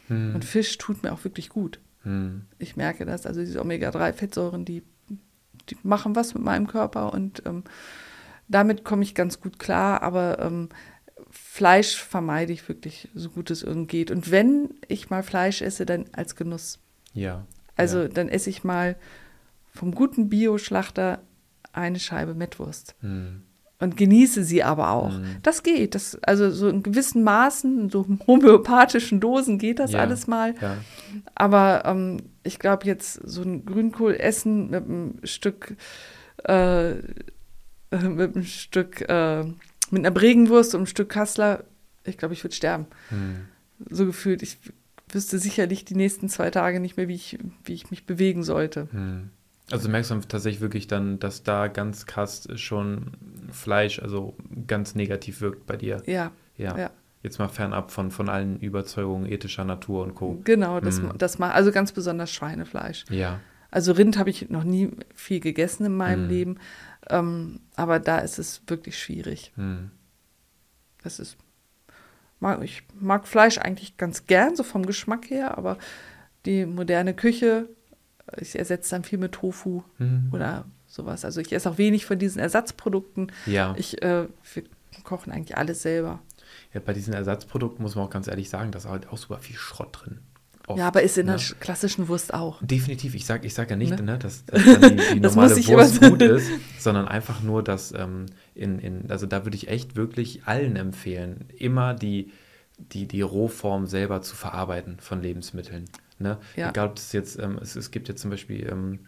Hm. Und Fisch tut mir auch wirklich gut. Hm. Ich merke das. Also diese Omega-3-Fettsäuren, die, die machen was mit meinem Körper und ähm, damit komme ich ganz gut klar. Aber ähm, Fleisch vermeide ich wirklich so gut es irgend geht. Und wenn ich mal Fleisch esse, dann als Genuss. Ja. Also ja. dann esse ich mal vom guten Bio-Schlachter eine Scheibe Mettwurst. Hm und genieße sie aber auch. Mhm. Das geht. Das, also so in gewissen Maßen, in so homöopathischen Dosen geht das ja, alles mal. Ja. Aber ähm, ich glaube jetzt so ein Grünkohl essen mit einem Stück, äh, mit einem Stück, äh, mit einer Bregenwurst und einem Stück Kassler, ich glaube, ich würde sterben. Mhm. So gefühlt. Ich wüsste sicherlich die nächsten zwei Tage nicht mehr, wie ich, wie ich mich bewegen sollte. Mhm. Also merkst du tatsächlich wirklich dann, dass da ganz krass schon Fleisch, also ganz negativ wirkt bei dir. Ja. Ja. ja. Jetzt mal fernab von, von allen Überzeugungen ethischer Natur und Co. Genau, das, hm. das mal, also ganz besonders Schweinefleisch. Ja. Also Rind habe ich noch nie viel gegessen in meinem hm. Leben, ähm, aber da ist es wirklich schwierig. Hm. Das ist, mag, ich mag Fleisch eigentlich ganz gern, so vom Geschmack her, aber die moderne Küche ich ersetze dann viel mit Tofu mhm. oder sowas. Also ich esse auch wenig von diesen Ersatzprodukten. Ja. Ich, äh, wir kochen eigentlich alles selber. Ja, bei diesen Ersatzprodukten muss man auch ganz ehrlich sagen, da ist halt auch super viel Schrott drin. Oft, ja, aber ist in ne? der klassischen Wurst auch. Definitiv. Ich sage ich sag ja nicht, ne? ne dass, dass die, die normale Wurst gut ist, sondern einfach nur, dass ähm, in, in, also da würde ich echt wirklich allen empfehlen, immer die, die, die Rohform selber zu verarbeiten von Lebensmitteln. Ne? Ja. Egal, ob das jetzt, ähm, es, es gibt jetzt zum Beispiel ähm,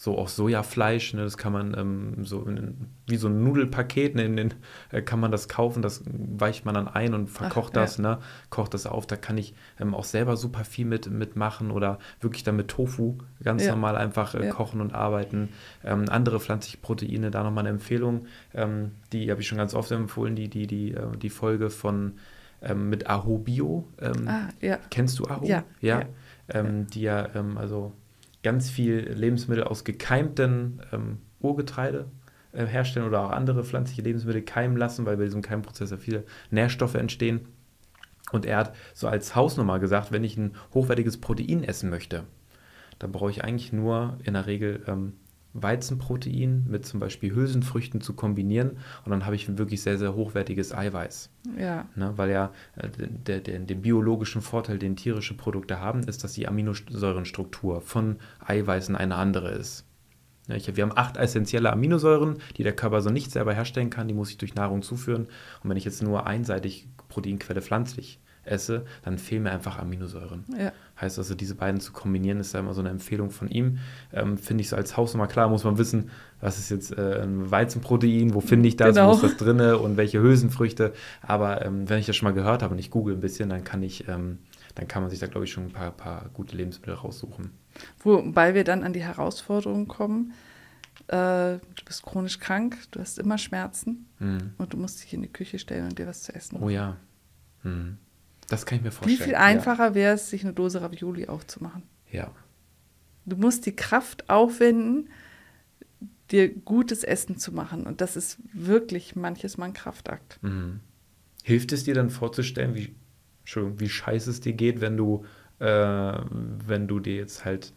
so auch Sojafleisch, ne, das kann man ähm, so in, wie so ein Nudelpaket, ne, in den, äh, kann man das kaufen, das weicht man dann ein und verkocht Ach, das, ja. ne, kocht das auf, da kann ich ähm, auch selber super viel mit, mitmachen oder wirklich dann mit Tofu ganz ja. normal einfach äh, ja. kochen und arbeiten. Ähm, andere pflanzliche Proteine, da nochmal eine Empfehlung, ähm, die habe ich schon ganz oft empfohlen, die, die, die, äh, die Folge von ähm, mit Aho Bio. Ähm, ah, ja. Kennst du Aho? Ja. ja die ja also ganz viel Lebensmittel aus gekeimten ähm, Urgetreide äh, herstellen oder auch andere pflanzliche Lebensmittel keimen lassen, weil bei diesem Keimprozess ja viele Nährstoffe entstehen. Und er hat so als Hausnummer gesagt, wenn ich ein hochwertiges Protein essen möchte, dann brauche ich eigentlich nur in der Regel ähm, Weizenprotein mit zum Beispiel Hülsenfrüchten zu kombinieren und dann habe ich ein wirklich sehr, sehr hochwertiges Eiweiß. Ja. Ne, weil ja äh, der, der, den biologischen Vorteil, den tierische Produkte haben, ist, dass die Aminosäurenstruktur von Eiweißen eine andere ist. Ja, ich, wir haben acht essentielle Aminosäuren, die der Körper so nicht selber herstellen kann, die muss ich durch Nahrung zuführen. Und wenn ich jetzt nur einseitig Proteinquelle pflanzlich esse, dann fehlen mir einfach Aminosäuren. Ja. Heißt also, diese beiden zu kombinieren, ist da immer so eine Empfehlung von ihm. Ähm, finde ich so als Hausnummer klar, muss man wissen, was ist jetzt äh, ein Weizenprotein, wo finde ich das, genau. wo ist das drinne und welche Hülsenfrüchte. Aber ähm, wenn ich das schon mal gehört habe und ich google ein bisschen, dann kann ich, ähm, dann kann man sich da, glaube ich, schon ein paar, paar gute Lebensmittel raussuchen. Wobei wir dann an die Herausforderung kommen, äh, du bist chronisch krank, du hast immer Schmerzen mhm. und du musst dich in die Küche stellen und dir was zu essen. Oh ja. Mhm. Das kann ich mir vorstellen. Wie viel einfacher ja. wäre es, sich eine Dose Ravioli aufzumachen? Ja. Du musst die Kraft aufwenden, dir gutes Essen zu machen. Und das ist wirklich manches Mal ein Kraftakt. Mhm. Hilft es dir dann vorzustellen, wie, wie scheiße es dir geht, wenn du äh, wenn du dir jetzt halt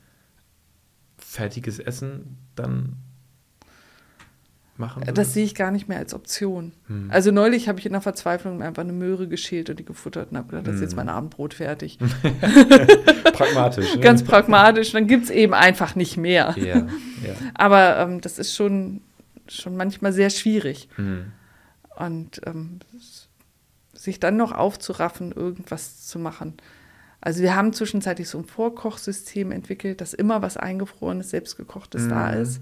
fertiges Essen dann machen würdest? Das sehe ich gar nicht mehr als Option. Hm. Also neulich habe ich in der Verzweiflung einfach eine Möhre geschält und die gefuttert und habe gedacht, das ist jetzt hm. mein Abendbrot fertig. pragmatisch. Ne? Ganz pragmatisch. Dann gibt es eben einfach nicht mehr. Ja, ja. Aber ähm, das ist schon, schon manchmal sehr schwierig. Hm. Und ähm, sich dann noch aufzuraffen, irgendwas zu machen. Also wir haben zwischenzeitlich so ein Vorkochsystem entwickelt, dass immer was eingefrorenes, selbstgekochtes mhm. da ist.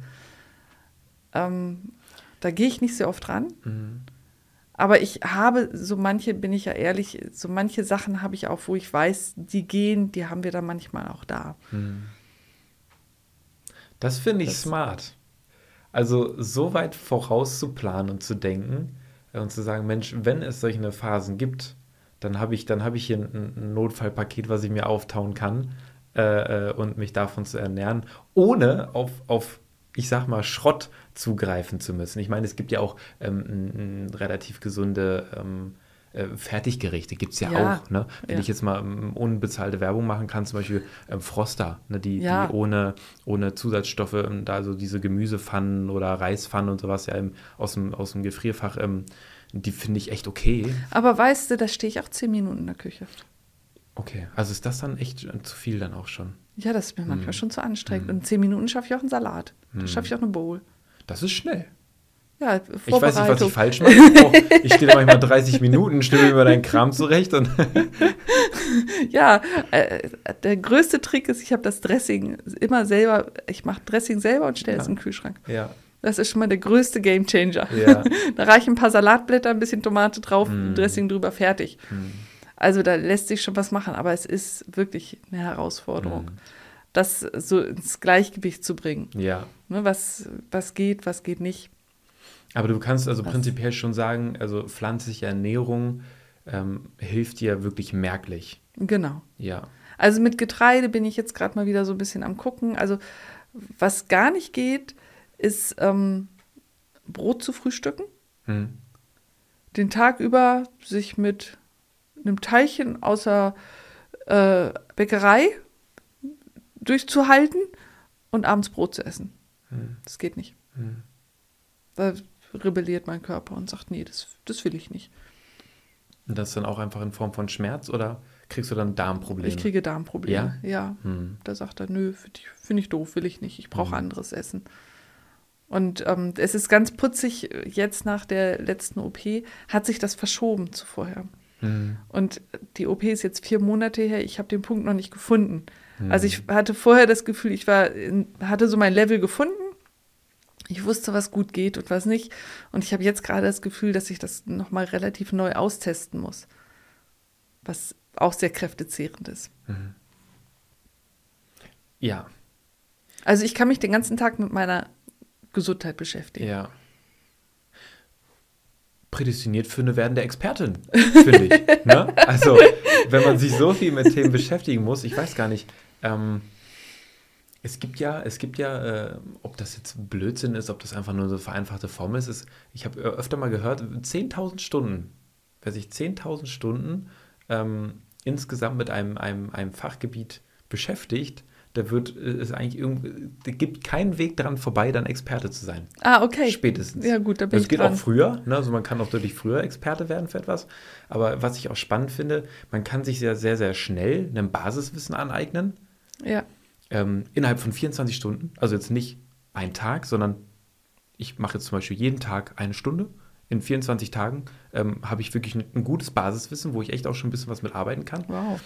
Ähm, da gehe ich nicht sehr oft ran. Mhm. Aber ich habe so manche, bin ich ja ehrlich, so manche Sachen habe ich auch, wo ich weiß, die gehen, die haben wir dann manchmal auch da. Mhm. Das finde ich das, smart. Also so weit vorauszuplanen und zu denken äh, und zu sagen, Mensch, wenn es solche Phasen gibt, dann habe ich, dann ich hier ein, ein, Notfallpaket, was ich mir auftauen kann äh, äh, und mich davon zu ernähren, ohne auf, auf ich sag mal, Schrott zugreifen zu müssen. Ich meine, es gibt ja auch ähm, relativ gesunde ähm, äh, Fertiggerichte, gibt es ja, ja, auch. Ne? Wenn ja. ich jetzt mal ähm, unbezahlte Werbung machen kann, zum Beispiel ähm, Froster, ne? die, ja. die ohne, ohne Zusatzstoffe, ähm, da so diese Gemüsepfannen oder Reispfannen und sowas ja im, aus, dem, aus dem Gefrierfach, ähm, die finde ich echt okay. Aber weißt du, da stehe ich auch zehn Minuten in der Küche. Okay, also ist das dann echt äh, zu viel dann auch schon? Ja, das ist mir manchmal hm. schon zu anstrengend. Hm. In zehn Minuten schaffe ich auch einen Salat. Da hm. schaffe ich auch eine Bowl. Das ist schnell. Ja, ich weiß nicht, was ich falsch mache. Ich stehe da manchmal 30 Minuten, stimme mir deinen Kram zurecht. Und ja, äh, der größte Trick ist, ich habe das Dressing immer selber, ich mache Dressing selber und stelle ja. es im Kühlschrank. Ja. Das ist schon mal der größte Gamechanger. Ja. da reichen ein paar Salatblätter, ein bisschen Tomate drauf, mm. Dressing drüber, fertig. Mm. Also da lässt sich schon was machen, aber es ist wirklich eine Herausforderung. Mm das so ins Gleichgewicht zu bringen. Ja. Ne, was, was geht, was geht nicht. Aber du kannst also Was? prinzipiell schon sagen, also pflanzliche Ernährung ähm, hilft dir wirklich merklich. Genau. Ja. Also mit Getreide bin ich jetzt gerade mal wieder so ein bisschen am gucken. Also was gar nicht geht, ist ähm, Brot zu frühstücken. Hm. Den Tag über sich mit einem Teilchen außer äh, Bäckerei durchzuhalten und abends Brot zu essen. Hm. Das geht nicht. Hm. Da rebelliert mein Körper und sagt, nee, das, das will ich nicht. Und das dann auch einfach in Form von Schmerz oder kriegst du dann Darmprobleme? Ich kriege Darmprobleme, ja. ja. Hm. Da sagt er, nö, finde ich doof, will ich nicht, ich brauche hm. anderes Essen. Und ähm, es ist ganz putzig, jetzt nach der letzten OP hat sich das verschoben zu vorher. Hm. Und die OP ist jetzt vier Monate her, ich habe den Punkt noch nicht gefunden. Hm. Also ich hatte vorher das Gefühl, ich war in, hatte so mein Level gefunden ich wusste, was gut geht und was nicht. Und ich habe jetzt gerade das Gefühl, dass ich das nochmal relativ neu austesten muss. Was auch sehr kräftezehrend ist. Mhm. Ja. Also ich kann mich den ganzen Tag mit meiner Gesundheit beschäftigen. Ja. Prädestiniert für eine werdende Expertin, finde ich. ne? Also, wenn man sich so viel mit Themen beschäftigen muss, ich weiß gar nicht. Ähm, es gibt ja, es gibt ja, äh, ob das jetzt Blödsinn ist, ob das einfach nur so eine vereinfachte Form ist, ist ich habe öfter mal gehört, 10.000 Stunden, wer sich 10.000 Stunden ähm, insgesamt mit einem, einem, einem Fachgebiet beschäftigt, da wird es eigentlich irgendwie, da gibt keinen Weg dran vorbei, dann Experte zu sein. Ah, okay. Spätestens. Ja, gut, da bin das ich geht dran. auch früher, ne? also man kann auch deutlich früher Experte werden für etwas. Aber was ich auch spannend finde, man kann sich sehr, sehr, sehr schnell ein Basiswissen aneignen. Ja ähm, innerhalb von 24 Stunden, also jetzt nicht ein Tag, sondern ich mache jetzt zum Beispiel jeden Tag eine Stunde. In 24 Tagen ähm, habe ich wirklich ein, ein, gutes Basiswissen, wo ich echt auch schon ein bisschen was mitarbeiten kann. Wow.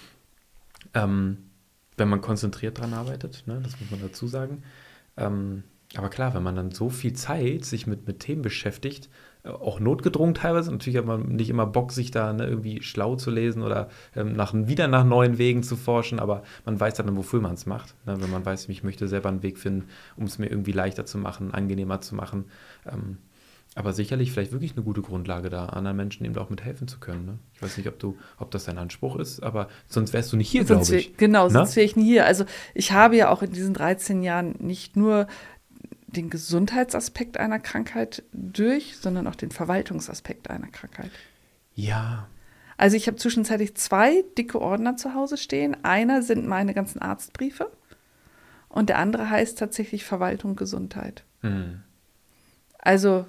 Ähm, wenn man konzentriert dran arbeitet, ne, das muss man dazu sagen. Ähm, aber klar, wenn man dann so viel Zeit sich mit, mit Themen beschäftigt, äh, auch notgedrungen teilweise, natürlich hat man nicht immer Bock, sich da ne, irgendwie schlau zu lesen oder ähm, nach, wieder nach neuen Wegen zu forschen, aber man weiß dann, wofür man es macht. Ne? Wenn man weiß, ich möchte selber einen Weg finden, um es mir irgendwie leichter zu machen, angenehmer zu machen. Ähm, aber sicherlich vielleicht wirklich eine gute Grundlage da, anderen Menschen eben auch mithelfen zu können. Ne? Ich weiß nicht, ob du, ob das dein Anspruch ist, aber sonst wärst du nicht hier, glaube ich. Genau, sonst wäre ich nie hier. Also ich habe ja auch in diesen 13 Jahren nicht nur den Gesundheitsaspekt einer Krankheit durch, sondern auch den Verwaltungsaspekt einer Krankheit. Ja. Also ich habe zwischenzeitlich zwei dicke Ordner zu Hause stehen. Einer sind meine ganzen Arztbriefe und der andere heißt tatsächlich Verwaltung Gesundheit. Mhm. Also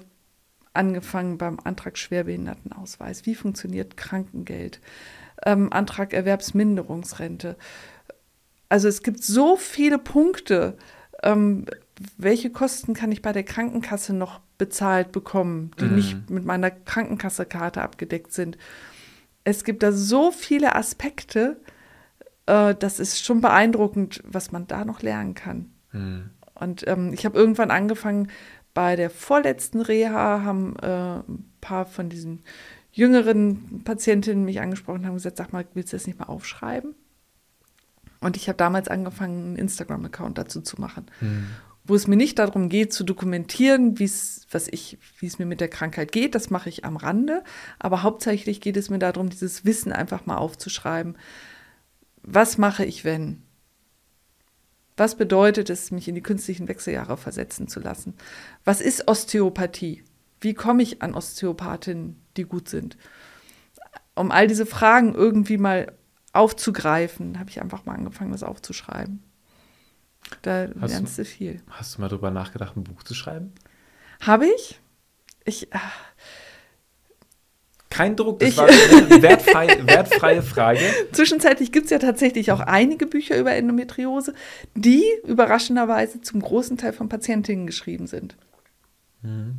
angefangen beim Antrag Schwerbehindertenausweis. Wie funktioniert Krankengeld? Ähm, Antrag Erwerbsminderungsrente. Also es gibt so viele Punkte. Ähm, welche Kosten kann ich bei der Krankenkasse noch bezahlt bekommen, die mhm. nicht mit meiner Krankenkassekarte abgedeckt sind? Es gibt da so viele Aspekte, äh, das ist schon beeindruckend, was man da noch lernen kann. Mhm. Und ähm, ich habe irgendwann angefangen, bei der vorletzten Reha haben äh, ein paar von diesen jüngeren Patientinnen mich angesprochen und haben gesagt, sag mal, willst du das nicht mal aufschreiben? Und ich habe damals angefangen, einen Instagram-Account dazu zu machen, mhm. wo es mir nicht darum geht, zu dokumentieren, was ich, wie es mir mit der Krankheit geht. Das mache ich am Rande. Aber hauptsächlich geht es mir darum, dieses Wissen einfach mal aufzuschreiben was mache ich, wenn? Was bedeutet es, mich in die künstlichen Wechseljahre versetzen zu lassen? Was ist Osteopathie? Wie komme ich an Osteopathinnen, die gut sind? Um all diese Fragen irgendwie mal aufzugreifen, habe ich einfach mal angefangen, das aufzuschreiben. Da hast lernst du viel. Hast du mal darüber nachgedacht, ein Buch zu schreiben? Habe ich? Ich, ach, kein Druck, das ich, war eine wertfrei, wertfreie Frage. Zwischenzeitlich gibt es ja tatsächlich auch einige Bücher über Endometriose, die überraschenderweise zum großen Teil von Patientinnen geschrieben sind. Mhm.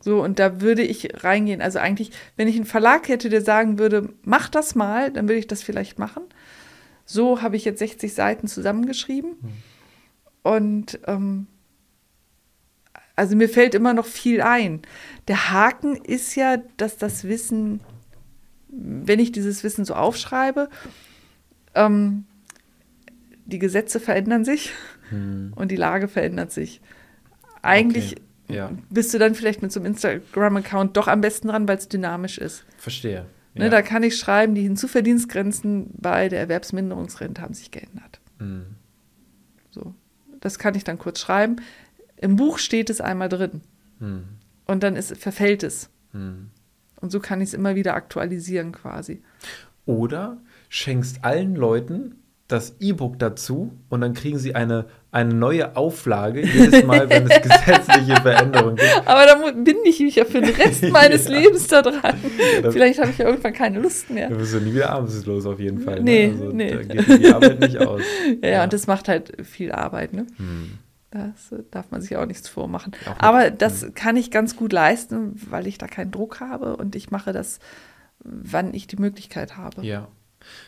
So, und da würde ich reingehen. Also eigentlich, wenn ich einen Verlag hätte, der sagen würde, mach das mal, dann würde ich das vielleicht machen. So habe ich jetzt 60 Seiten zusammengeschrieben. Mhm. Und ähm, also mir fällt immer noch viel ein. Der Haken ist ja, dass das Wissen, wenn ich dieses Wissen so aufschreibe, ähm, die Gesetze verändern sich hm. und die Lage verändert sich. Eigentlich okay. ja. bist du dann vielleicht mit so einem Instagram-Account doch am besten dran, weil es dynamisch ist. Verstehe. Ne, da kann ich schreiben, die Hinzuverdienstgrenzen bei der Erwerbsminderungsrente haben sich geändert. Hm. So. Das kann ich dann kurz schreiben. Im Buch steht es einmal drin. Hm. Und dann ist, verfällt es. Hm. Und so kann ich es immer wieder aktualisieren quasi. Oder schenkst allen Leuten das E-Book dazu und dann kriegen sie eine, eine neue Auflage jedes Mal, wenn es gesetzliche Veränderungen gibt. Aber da bin ich mich ja für den Rest meines ja. Lebens da dran. Ja, Vielleicht habe ich ja irgendwann keine Lust mehr. Da bist du nie wieder arbeitslos auf jeden Fall. Ne? Nee, ne? also, nee. Da geht die Arbeit nicht aus. Ja, ja, und das macht halt viel Arbeit. Ne? Hm. Das darf man sich auch nichts vormachen. Auch Aber das hm. kann ich ganz gut leisten, weil ich da keinen Druck habe und ich mache das, wann ich die Möglichkeit habe. Ja.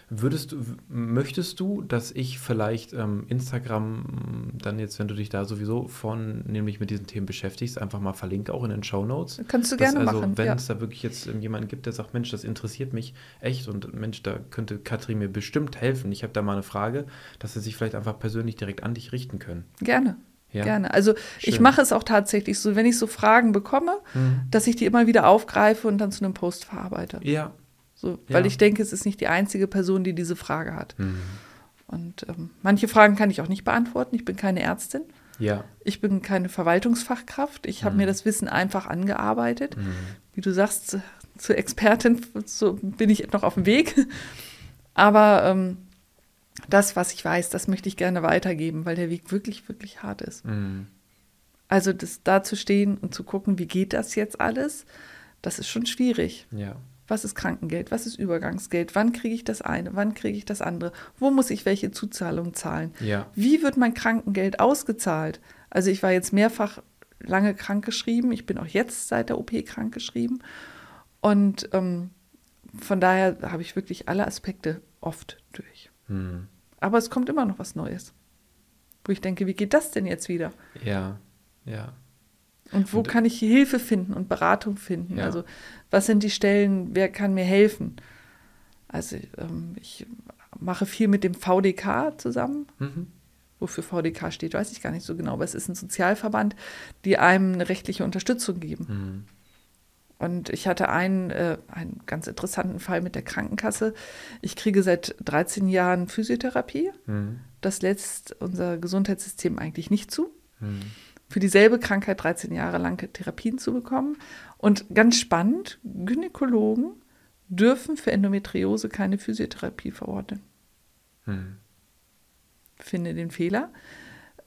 Würdest du, möchtest du, dass ich vielleicht ähm, Instagram dann jetzt, wenn du dich da sowieso von nämlich mit diesen Themen beschäftigst, einfach mal verlinke auch in den Show Notes? Kannst du gerne also, machen. Wenn ja. es da wirklich jetzt ähm, jemanden gibt, der sagt, Mensch, das interessiert mich echt und Mensch, da könnte Katrin mir bestimmt helfen. Ich habe da mal eine Frage, dass sie sich vielleicht einfach persönlich direkt an dich richten können. Gerne. Ja. Gerne. Also Schön. ich mache es auch tatsächlich so, wenn ich so Fragen bekomme, mhm. dass ich die immer wieder aufgreife und dann zu einem Post verarbeite. Ja. So, weil ja. ich denke, es ist nicht die einzige Person, die diese Frage hat. Mhm. Und ähm, manche Fragen kann ich auch nicht beantworten. Ich bin keine Ärztin. Ja. Ich bin keine Verwaltungsfachkraft. Ich habe mhm. mir das Wissen einfach angearbeitet. Mhm. Wie du sagst, zur Expertin so bin ich noch auf dem Weg. Aber ähm, das, was ich weiß, das möchte ich gerne weitergeben, weil der Weg wirklich, wirklich hart ist. Mhm. Also das da zu stehen und zu gucken, wie geht das jetzt alles, das ist schon schwierig. Ja. Was ist Krankengeld? Was ist Übergangsgeld? Wann kriege ich das eine? Wann kriege ich das andere? Wo muss ich welche Zuzahlung zahlen? Ja. Wie wird mein Krankengeld ausgezahlt? Also ich war jetzt mehrfach lange krankgeschrieben. Ich bin auch jetzt seit der OP krankgeschrieben. Und ähm, von daher habe ich wirklich alle Aspekte oft durch. Hm. Aber es kommt immer noch was Neues. Wo ich denke, wie geht das denn jetzt wieder? Ja, ja. Und wo und, kann ich Hilfe finden und Beratung finden? Ja. Also, was sind die Stellen, wer kann mir helfen? Also, ähm, ich mache viel mit dem VDK zusammen. Mhm. Wofür VDK steht, weiß ich gar nicht so genau, aber es ist ein Sozialverband, die einem eine rechtliche Unterstützung geben. Mhm. Und ich hatte einen, äh, einen ganz interessanten Fall mit der Krankenkasse. Ich kriege seit 13 Jahren Physiotherapie. Mhm. Das lässt unser Gesundheitssystem eigentlich nicht zu. Mhm. Für dieselbe Krankheit 13 Jahre lang Therapien zu bekommen. Und ganz spannend, Gynäkologen dürfen für Endometriose keine Physiotherapie verordnen. Hm. Finde den Fehler.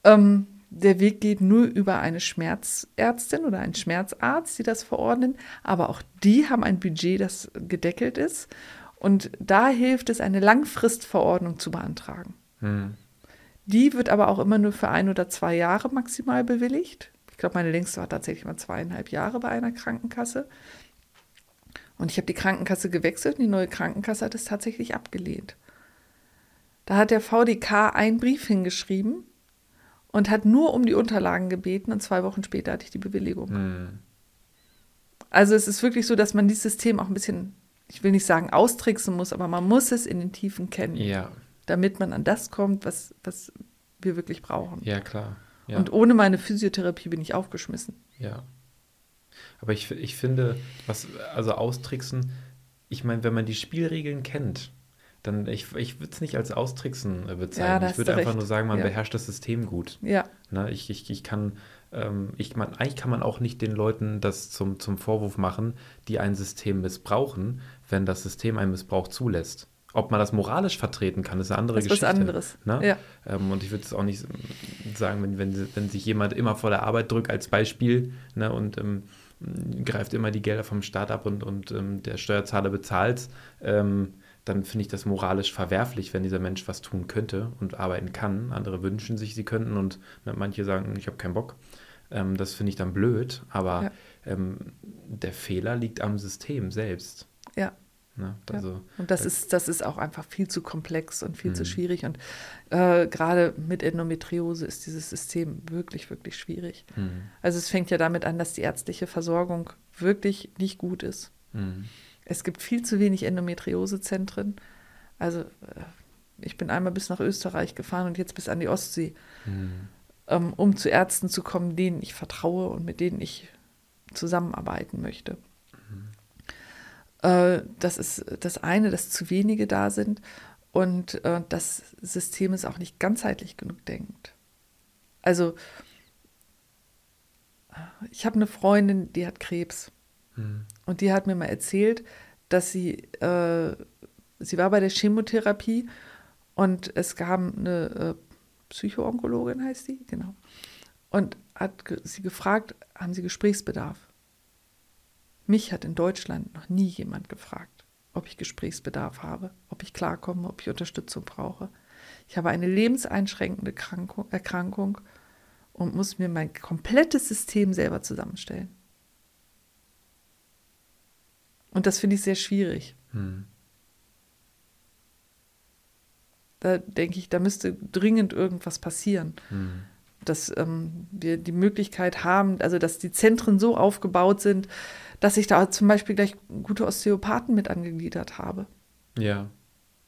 Ähm, der Weg geht nur über eine Schmerzärztin oder einen Schmerzarzt, die das verordnen. Aber auch die haben ein Budget, das gedeckelt ist. Und da hilft es, eine Langfristverordnung zu beantragen. Hm. Die wird aber auch immer nur für ein oder zwei Jahre maximal bewilligt. Ich glaube, meine längste war tatsächlich mal zweieinhalb Jahre bei einer Krankenkasse. Und ich habe die Krankenkasse gewechselt und die neue Krankenkasse hat es tatsächlich abgelehnt. Da hat der VDK einen Brief hingeschrieben und hat nur um die Unterlagen gebeten und zwei Wochen später hatte ich die Bewilligung. Hm. Also es ist wirklich so, dass man dieses System auch ein bisschen, ich will nicht sagen austricksen muss, aber man muss es in den Tiefen kennen. Ja. Damit man an das kommt, was, was wir wirklich brauchen. Ja, klar. Ja. Und ohne meine Physiotherapie bin ich aufgeschmissen. Ja. Aber ich, ich finde, was, also austricksen, ich meine, wenn man die Spielregeln kennt, dann, ich, ich würde es nicht als Austricksen äh, bezeichnen. Ja, ich würde einfach recht. nur sagen, man ja. beherrscht das System gut. Ja. Na, ich, ich, ich kann, ähm, ich man, eigentlich kann man auch nicht den Leuten das zum, zum Vorwurf machen, die ein System missbrauchen, wenn das System einen Missbrauch zulässt. Ob man das moralisch vertreten kann, ist eine andere das ist Geschichte. Was anderes. Ne? Ja. Ähm, und ich würde es auch nicht sagen, wenn, wenn, wenn sich jemand immer vor der Arbeit drückt als Beispiel ne, und ähm, greift immer die Gelder vom Staat ab und, und ähm, der Steuerzahler bezahlt, ähm, dann finde ich das moralisch verwerflich, wenn dieser Mensch was tun könnte und arbeiten kann. Andere wünschen sich, sie könnten und ne, manche sagen, ich habe keinen Bock. Ähm, das finde ich dann blöd, aber ja. ähm, der Fehler liegt am System selbst. Ja. Ne? Also, ja. Und das, ist, das ist auch einfach viel zu komplex und viel mhm. zu schwierig. Und äh, gerade mit Endometriose ist dieses System wirklich, wirklich schwierig. Mhm. Also es fängt ja damit an, dass die ärztliche Versorgung wirklich nicht gut ist. Mhm. Es gibt viel zu wenig Endometriosezentren. Also äh, ich bin einmal bis nach Österreich gefahren und jetzt bis an die Ostsee, mhm. ähm, um zu Ärzten zu kommen, denen ich vertraue und mit denen ich zusammenarbeiten möchte. Äh, das ist das eine, dass zu wenige da sind und äh, das System ist auch nicht ganzheitlich genug denkt. Also ich habe eine Freundin, die hat Krebs mhm. Und die hat mir mal erzählt, dass sie, äh, sie war bei der Chemotherapie und es gab eine äh, Psychoonkologin, heißt die, genau, und hat sie gefragt, haben Sie Gesprächsbedarf? Mich hat in Deutschland noch nie jemand gefragt, ob ich Gesprächsbedarf habe, ob ich klarkomme, ob ich Unterstützung brauche. Ich habe eine lebenseinschränkende Krankung, Erkrankung und muss mir mein komplettes System selber zusammenstellen. Und das finde ich sehr schwierig. Hm. Da denke ich, da müsste dringend irgendwas passieren. Hm dass ähm, wir die Möglichkeit haben, also dass die Zentren so aufgebaut sind, dass ich da zum Beispiel gleich gute Osteopathen mit angegliedert habe. Ja,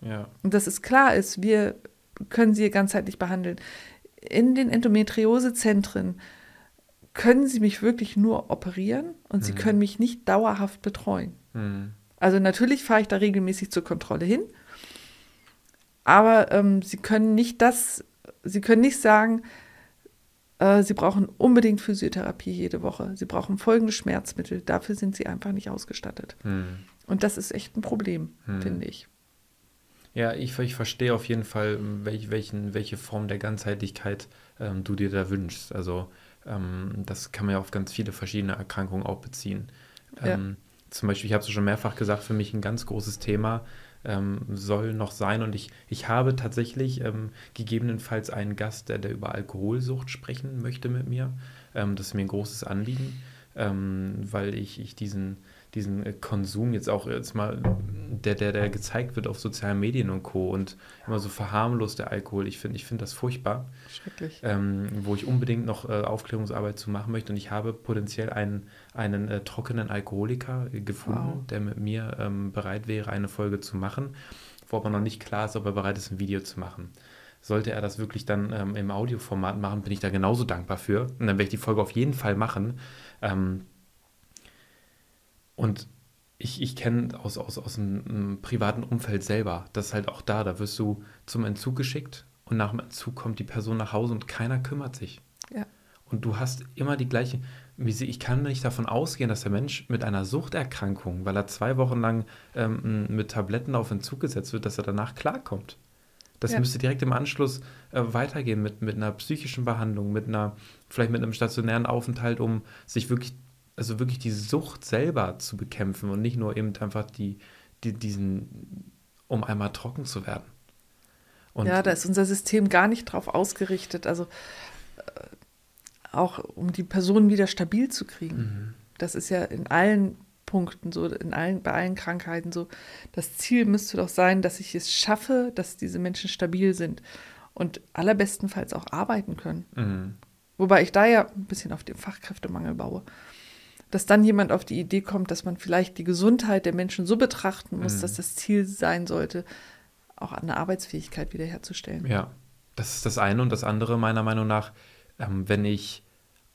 ja. Und dass es klar ist, wir können sie ganzheitlich behandeln. In den Endometriosezentren können sie mich wirklich nur operieren und mhm. sie können mich nicht dauerhaft betreuen. Mhm. Also natürlich fahre ich da regelmäßig zur Kontrolle hin, aber ähm, sie können nicht das, sie können nicht sagen, äh, sie brauchen unbedingt Physiotherapie jede Woche. Sie brauchen folgende Schmerzmittel. Dafür sind sie einfach nicht ausgestattet. Hm. Und das ist echt ein Problem, hm. finde ich. Ja, ich, ich, verstehe auf jeden Fall, welch, welchen, welche Form der Ganzheitlichkeit ähm, du dir da wünschst. Also ähm, das kann man ja auf ganz viele verschiedene Erkrankungen auch beziehen. Ähm, ja. Zum Beispiel, ich habe es schon mehrfach gesagt, für mich ein ganz großes Thema ähm, soll noch sein. Und ich, ich habe tatsächlich ähm, gegebenenfalls einen Gast, der, der über Alkoholsucht sprechen möchte mit mir. Ähm, das ist mir ein großes Anliegen, ähm, weil ich, ich diesen, diesen äh, Konsum jetzt auch jetzt mal, der, der, der gezeigt wird auf sozialen Medien und Co. und immer so verharmlost der Alkohol. Ich finde ich find das furchtbar. Schrecklich. Ähm, wo ich unbedingt noch äh, Aufklärungsarbeit zu machen möchte. Und ich habe potenziell einen, einen äh, trockenen Alkoholiker äh, gefunden, wow. der mit mir ähm, bereit wäre, eine Folge zu machen, wo aber noch nicht klar ist, ob er bereit ist, ein Video zu machen. Sollte er das wirklich dann ähm, im Audioformat machen, bin ich da genauso dankbar für. Und dann werde ich die Folge auf jeden Fall machen. Ähm, und ich, ich kenne aus, aus, aus einem, privaten Umfeld selber, das ist halt auch da, da wirst du zum Entzug geschickt und nach dem Entzug kommt die Person nach Hause und keiner kümmert sich. Ja. und du hast immer die gleiche, wie sie, ich kann nicht davon ausgehen, dass der Mensch mit einer Suchterkrankung, weil er zwei Wochen lang ähm, mit Tabletten auf Entzug gesetzt wird, dass er danach klarkommt. Das ja. müsste direkt im Anschluss äh, weitergehen mit, mit einer psychischen Behandlung, mit einer, vielleicht mit einem stationären Aufenthalt, um sich wirklich, also wirklich die Sucht selber zu bekämpfen und nicht nur eben einfach die, die diesen, um einmal trocken zu werden. Und ja, da ist unser System gar nicht drauf ausgerichtet. Also äh, auch um die Person wieder stabil zu kriegen. Mhm. Das ist ja in allen Punkten so, in allen, bei allen Krankheiten so. Das Ziel müsste doch sein, dass ich es schaffe, dass diese Menschen stabil sind und allerbestenfalls auch arbeiten können. Mhm. Wobei ich da ja ein bisschen auf den Fachkräftemangel baue. Dass dann jemand auf die Idee kommt, dass man vielleicht die Gesundheit der Menschen so betrachten muss, mhm. dass das Ziel sein sollte, auch eine Arbeitsfähigkeit wiederherzustellen. Ja, das ist das eine. Und das andere, meiner Meinung nach, ähm, wenn ich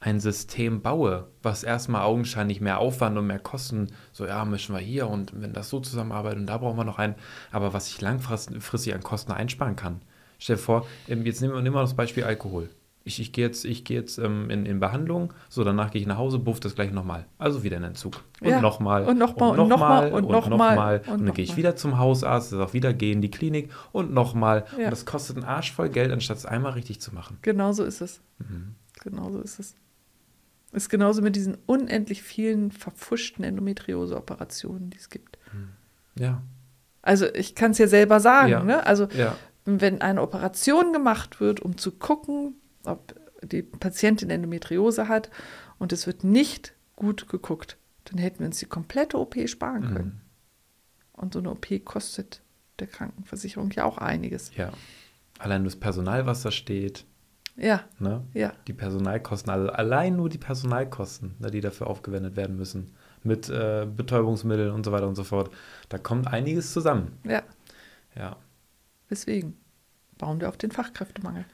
ein System baue, was erstmal augenscheinlich mehr Aufwand und mehr Kosten, so ja, mischen wir hier und wenn das so zusammenarbeitet und da brauchen wir noch einen, aber was ich langfristig an Kosten einsparen kann. Stell dir vor, jetzt nehmen wir, nehmen wir das Beispiel Alkohol ich, ich gehe jetzt, ich geh jetzt ähm, in, in Behandlung, so danach gehe ich nach Hause, buff das gleich nochmal. Also wieder in Entzug. Und ja. nochmal. Und nochmal. Und nochmal. Und nochmal. Und, und, dann gehe ich wieder zum Hausarzt, das auch wieder gehe in die Klinik und nochmal. Ja. Und das kostet einen Arsch voll Geld, anstatt es einmal richtig zu machen. Genau so ist es. Mhm. Genau so ist es. Ist genauso mit diesen unendlich vielen verpfuschten Endometriose-Operationen, die es gibt. Mhm. Ja. Also ich kann es ja selber sagen. Ja. Ne? Also ja. wenn eine Operation gemacht wird, um zu gucken, ob die Patientin Endometriose hat und es wird nicht gut geguckt, dann hätten wir uns die komplette OP sparen mhm. können. Mhm. Und so eine OP kostet der Krankenversicherung ja auch einiges. Ja. Allein das Personal, was da steht. Ja. Ne? ja. Die Personalkosten, also allein nur die Personalkosten, ne, die dafür aufgewendet werden müssen. Mit äh, Betäubungsmitteln und so weiter und so fort. Da kommt einiges zusammen. Ja. Ja. Deswegen bauen wir auf den Fachkräftemangel.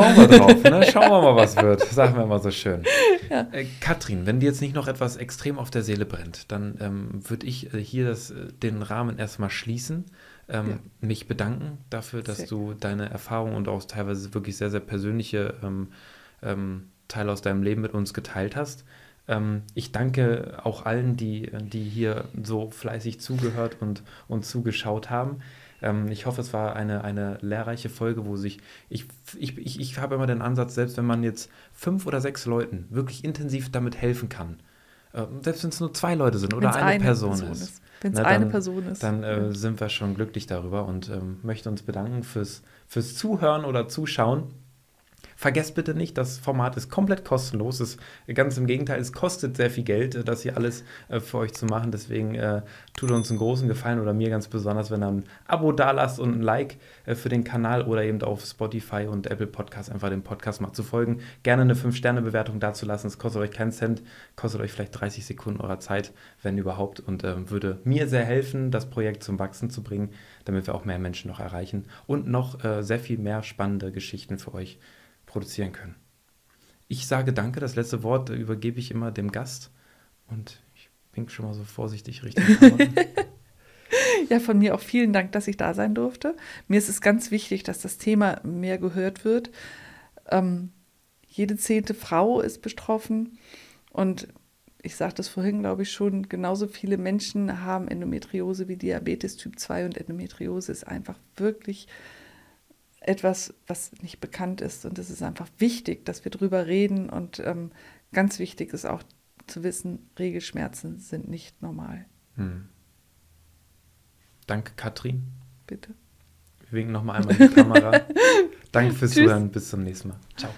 Bauen wir drauf, ne? Schauen wir mal, was wird. Sagen wir mal so schön. Ja. Äh, Katrin, wenn dir jetzt nicht noch etwas extrem auf der Seele brennt, dann ähm, würde ich äh, hier das, äh, den Rahmen erstmal schließen. Ähm, ja. Mich bedanken dafür, dass sehr du deine Erfahrungen und auch teilweise wirklich sehr, sehr persönliche ähm, ähm Teile aus deinem Leben mit uns geteilt hast. Ähm, ich danke auch allen, die, die hier so fleißig zugehört und, und zugeschaut haben. Ähm, ich hoffe, es war eine, eine lehrreiche Folge, wo sich, ich, ich, ich, ich habe immer den Ansatz, selbst wenn man jetzt fünf oder sechs Leuten wirklich intensiv damit helfen kann, äh, selbst wenn es nur zwei Leute sind oder eine, eine, Person, Person ist. ist. Wenn es eine Person ist. Dann äh, sind wir schon glücklich darüber und ähm, möchte uns bedanken fürs, fürs Zuhören oder Zuschauen. Vergesst bitte nicht, das Format ist komplett kostenlos. Es, ganz im Gegenteil, es kostet sehr viel Geld, äh, das hier alles äh, für euch zu machen. Deswegen äh, tut uns einen großen Gefallen oder mir ganz besonders, wenn ihr ein Abo da lasst und ein Like äh, für den Kanal oder eben auf Spotify und Apple Podcasts einfach dem Podcast mal zu folgen. Gerne eine 5-Sterne-Bewertung dazulassen. Es kostet euch keinen Cent, kostet euch vielleicht 30 Sekunden eurer Zeit, wenn überhaupt, und äh, würde mir sehr helfen, das Projekt zum Wachsen zu bringen, damit wir auch mehr Menschen noch erreichen und noch äh, sehr viel mehr spannende Geschichten für euch produzieren können. Ich sage danke, das letzte Wort übergebe ich immer dem Gast und ich bin schon mal so vorsichtig richtig. ja, von mir auch vielen Dank, dass ich da sein durfte. Mir ist es ganz wichtig, dass das Thema mehr gehört wird. Ähm, jede zehnte Frau ist betroffen und ich sagte es vorhin, glaube ich schon, genauso viele Menschen haben Endometriose wie Diabetes Typ 2 und Endometriose ist einfach wirklich etwas, was nicht bekannt ist. Und es ist einfach wichtig, dass wir drüber reden. Und ähm, ganz wichtig ist auch zu wissen, Regelschmerzen sind nicht normal. Hm. Danke, Katrin. Bitte. Wir winken nochmal einmal in die Kamera. Danke fürs Zuhören. Bis zum nächsten Mal. Ciao.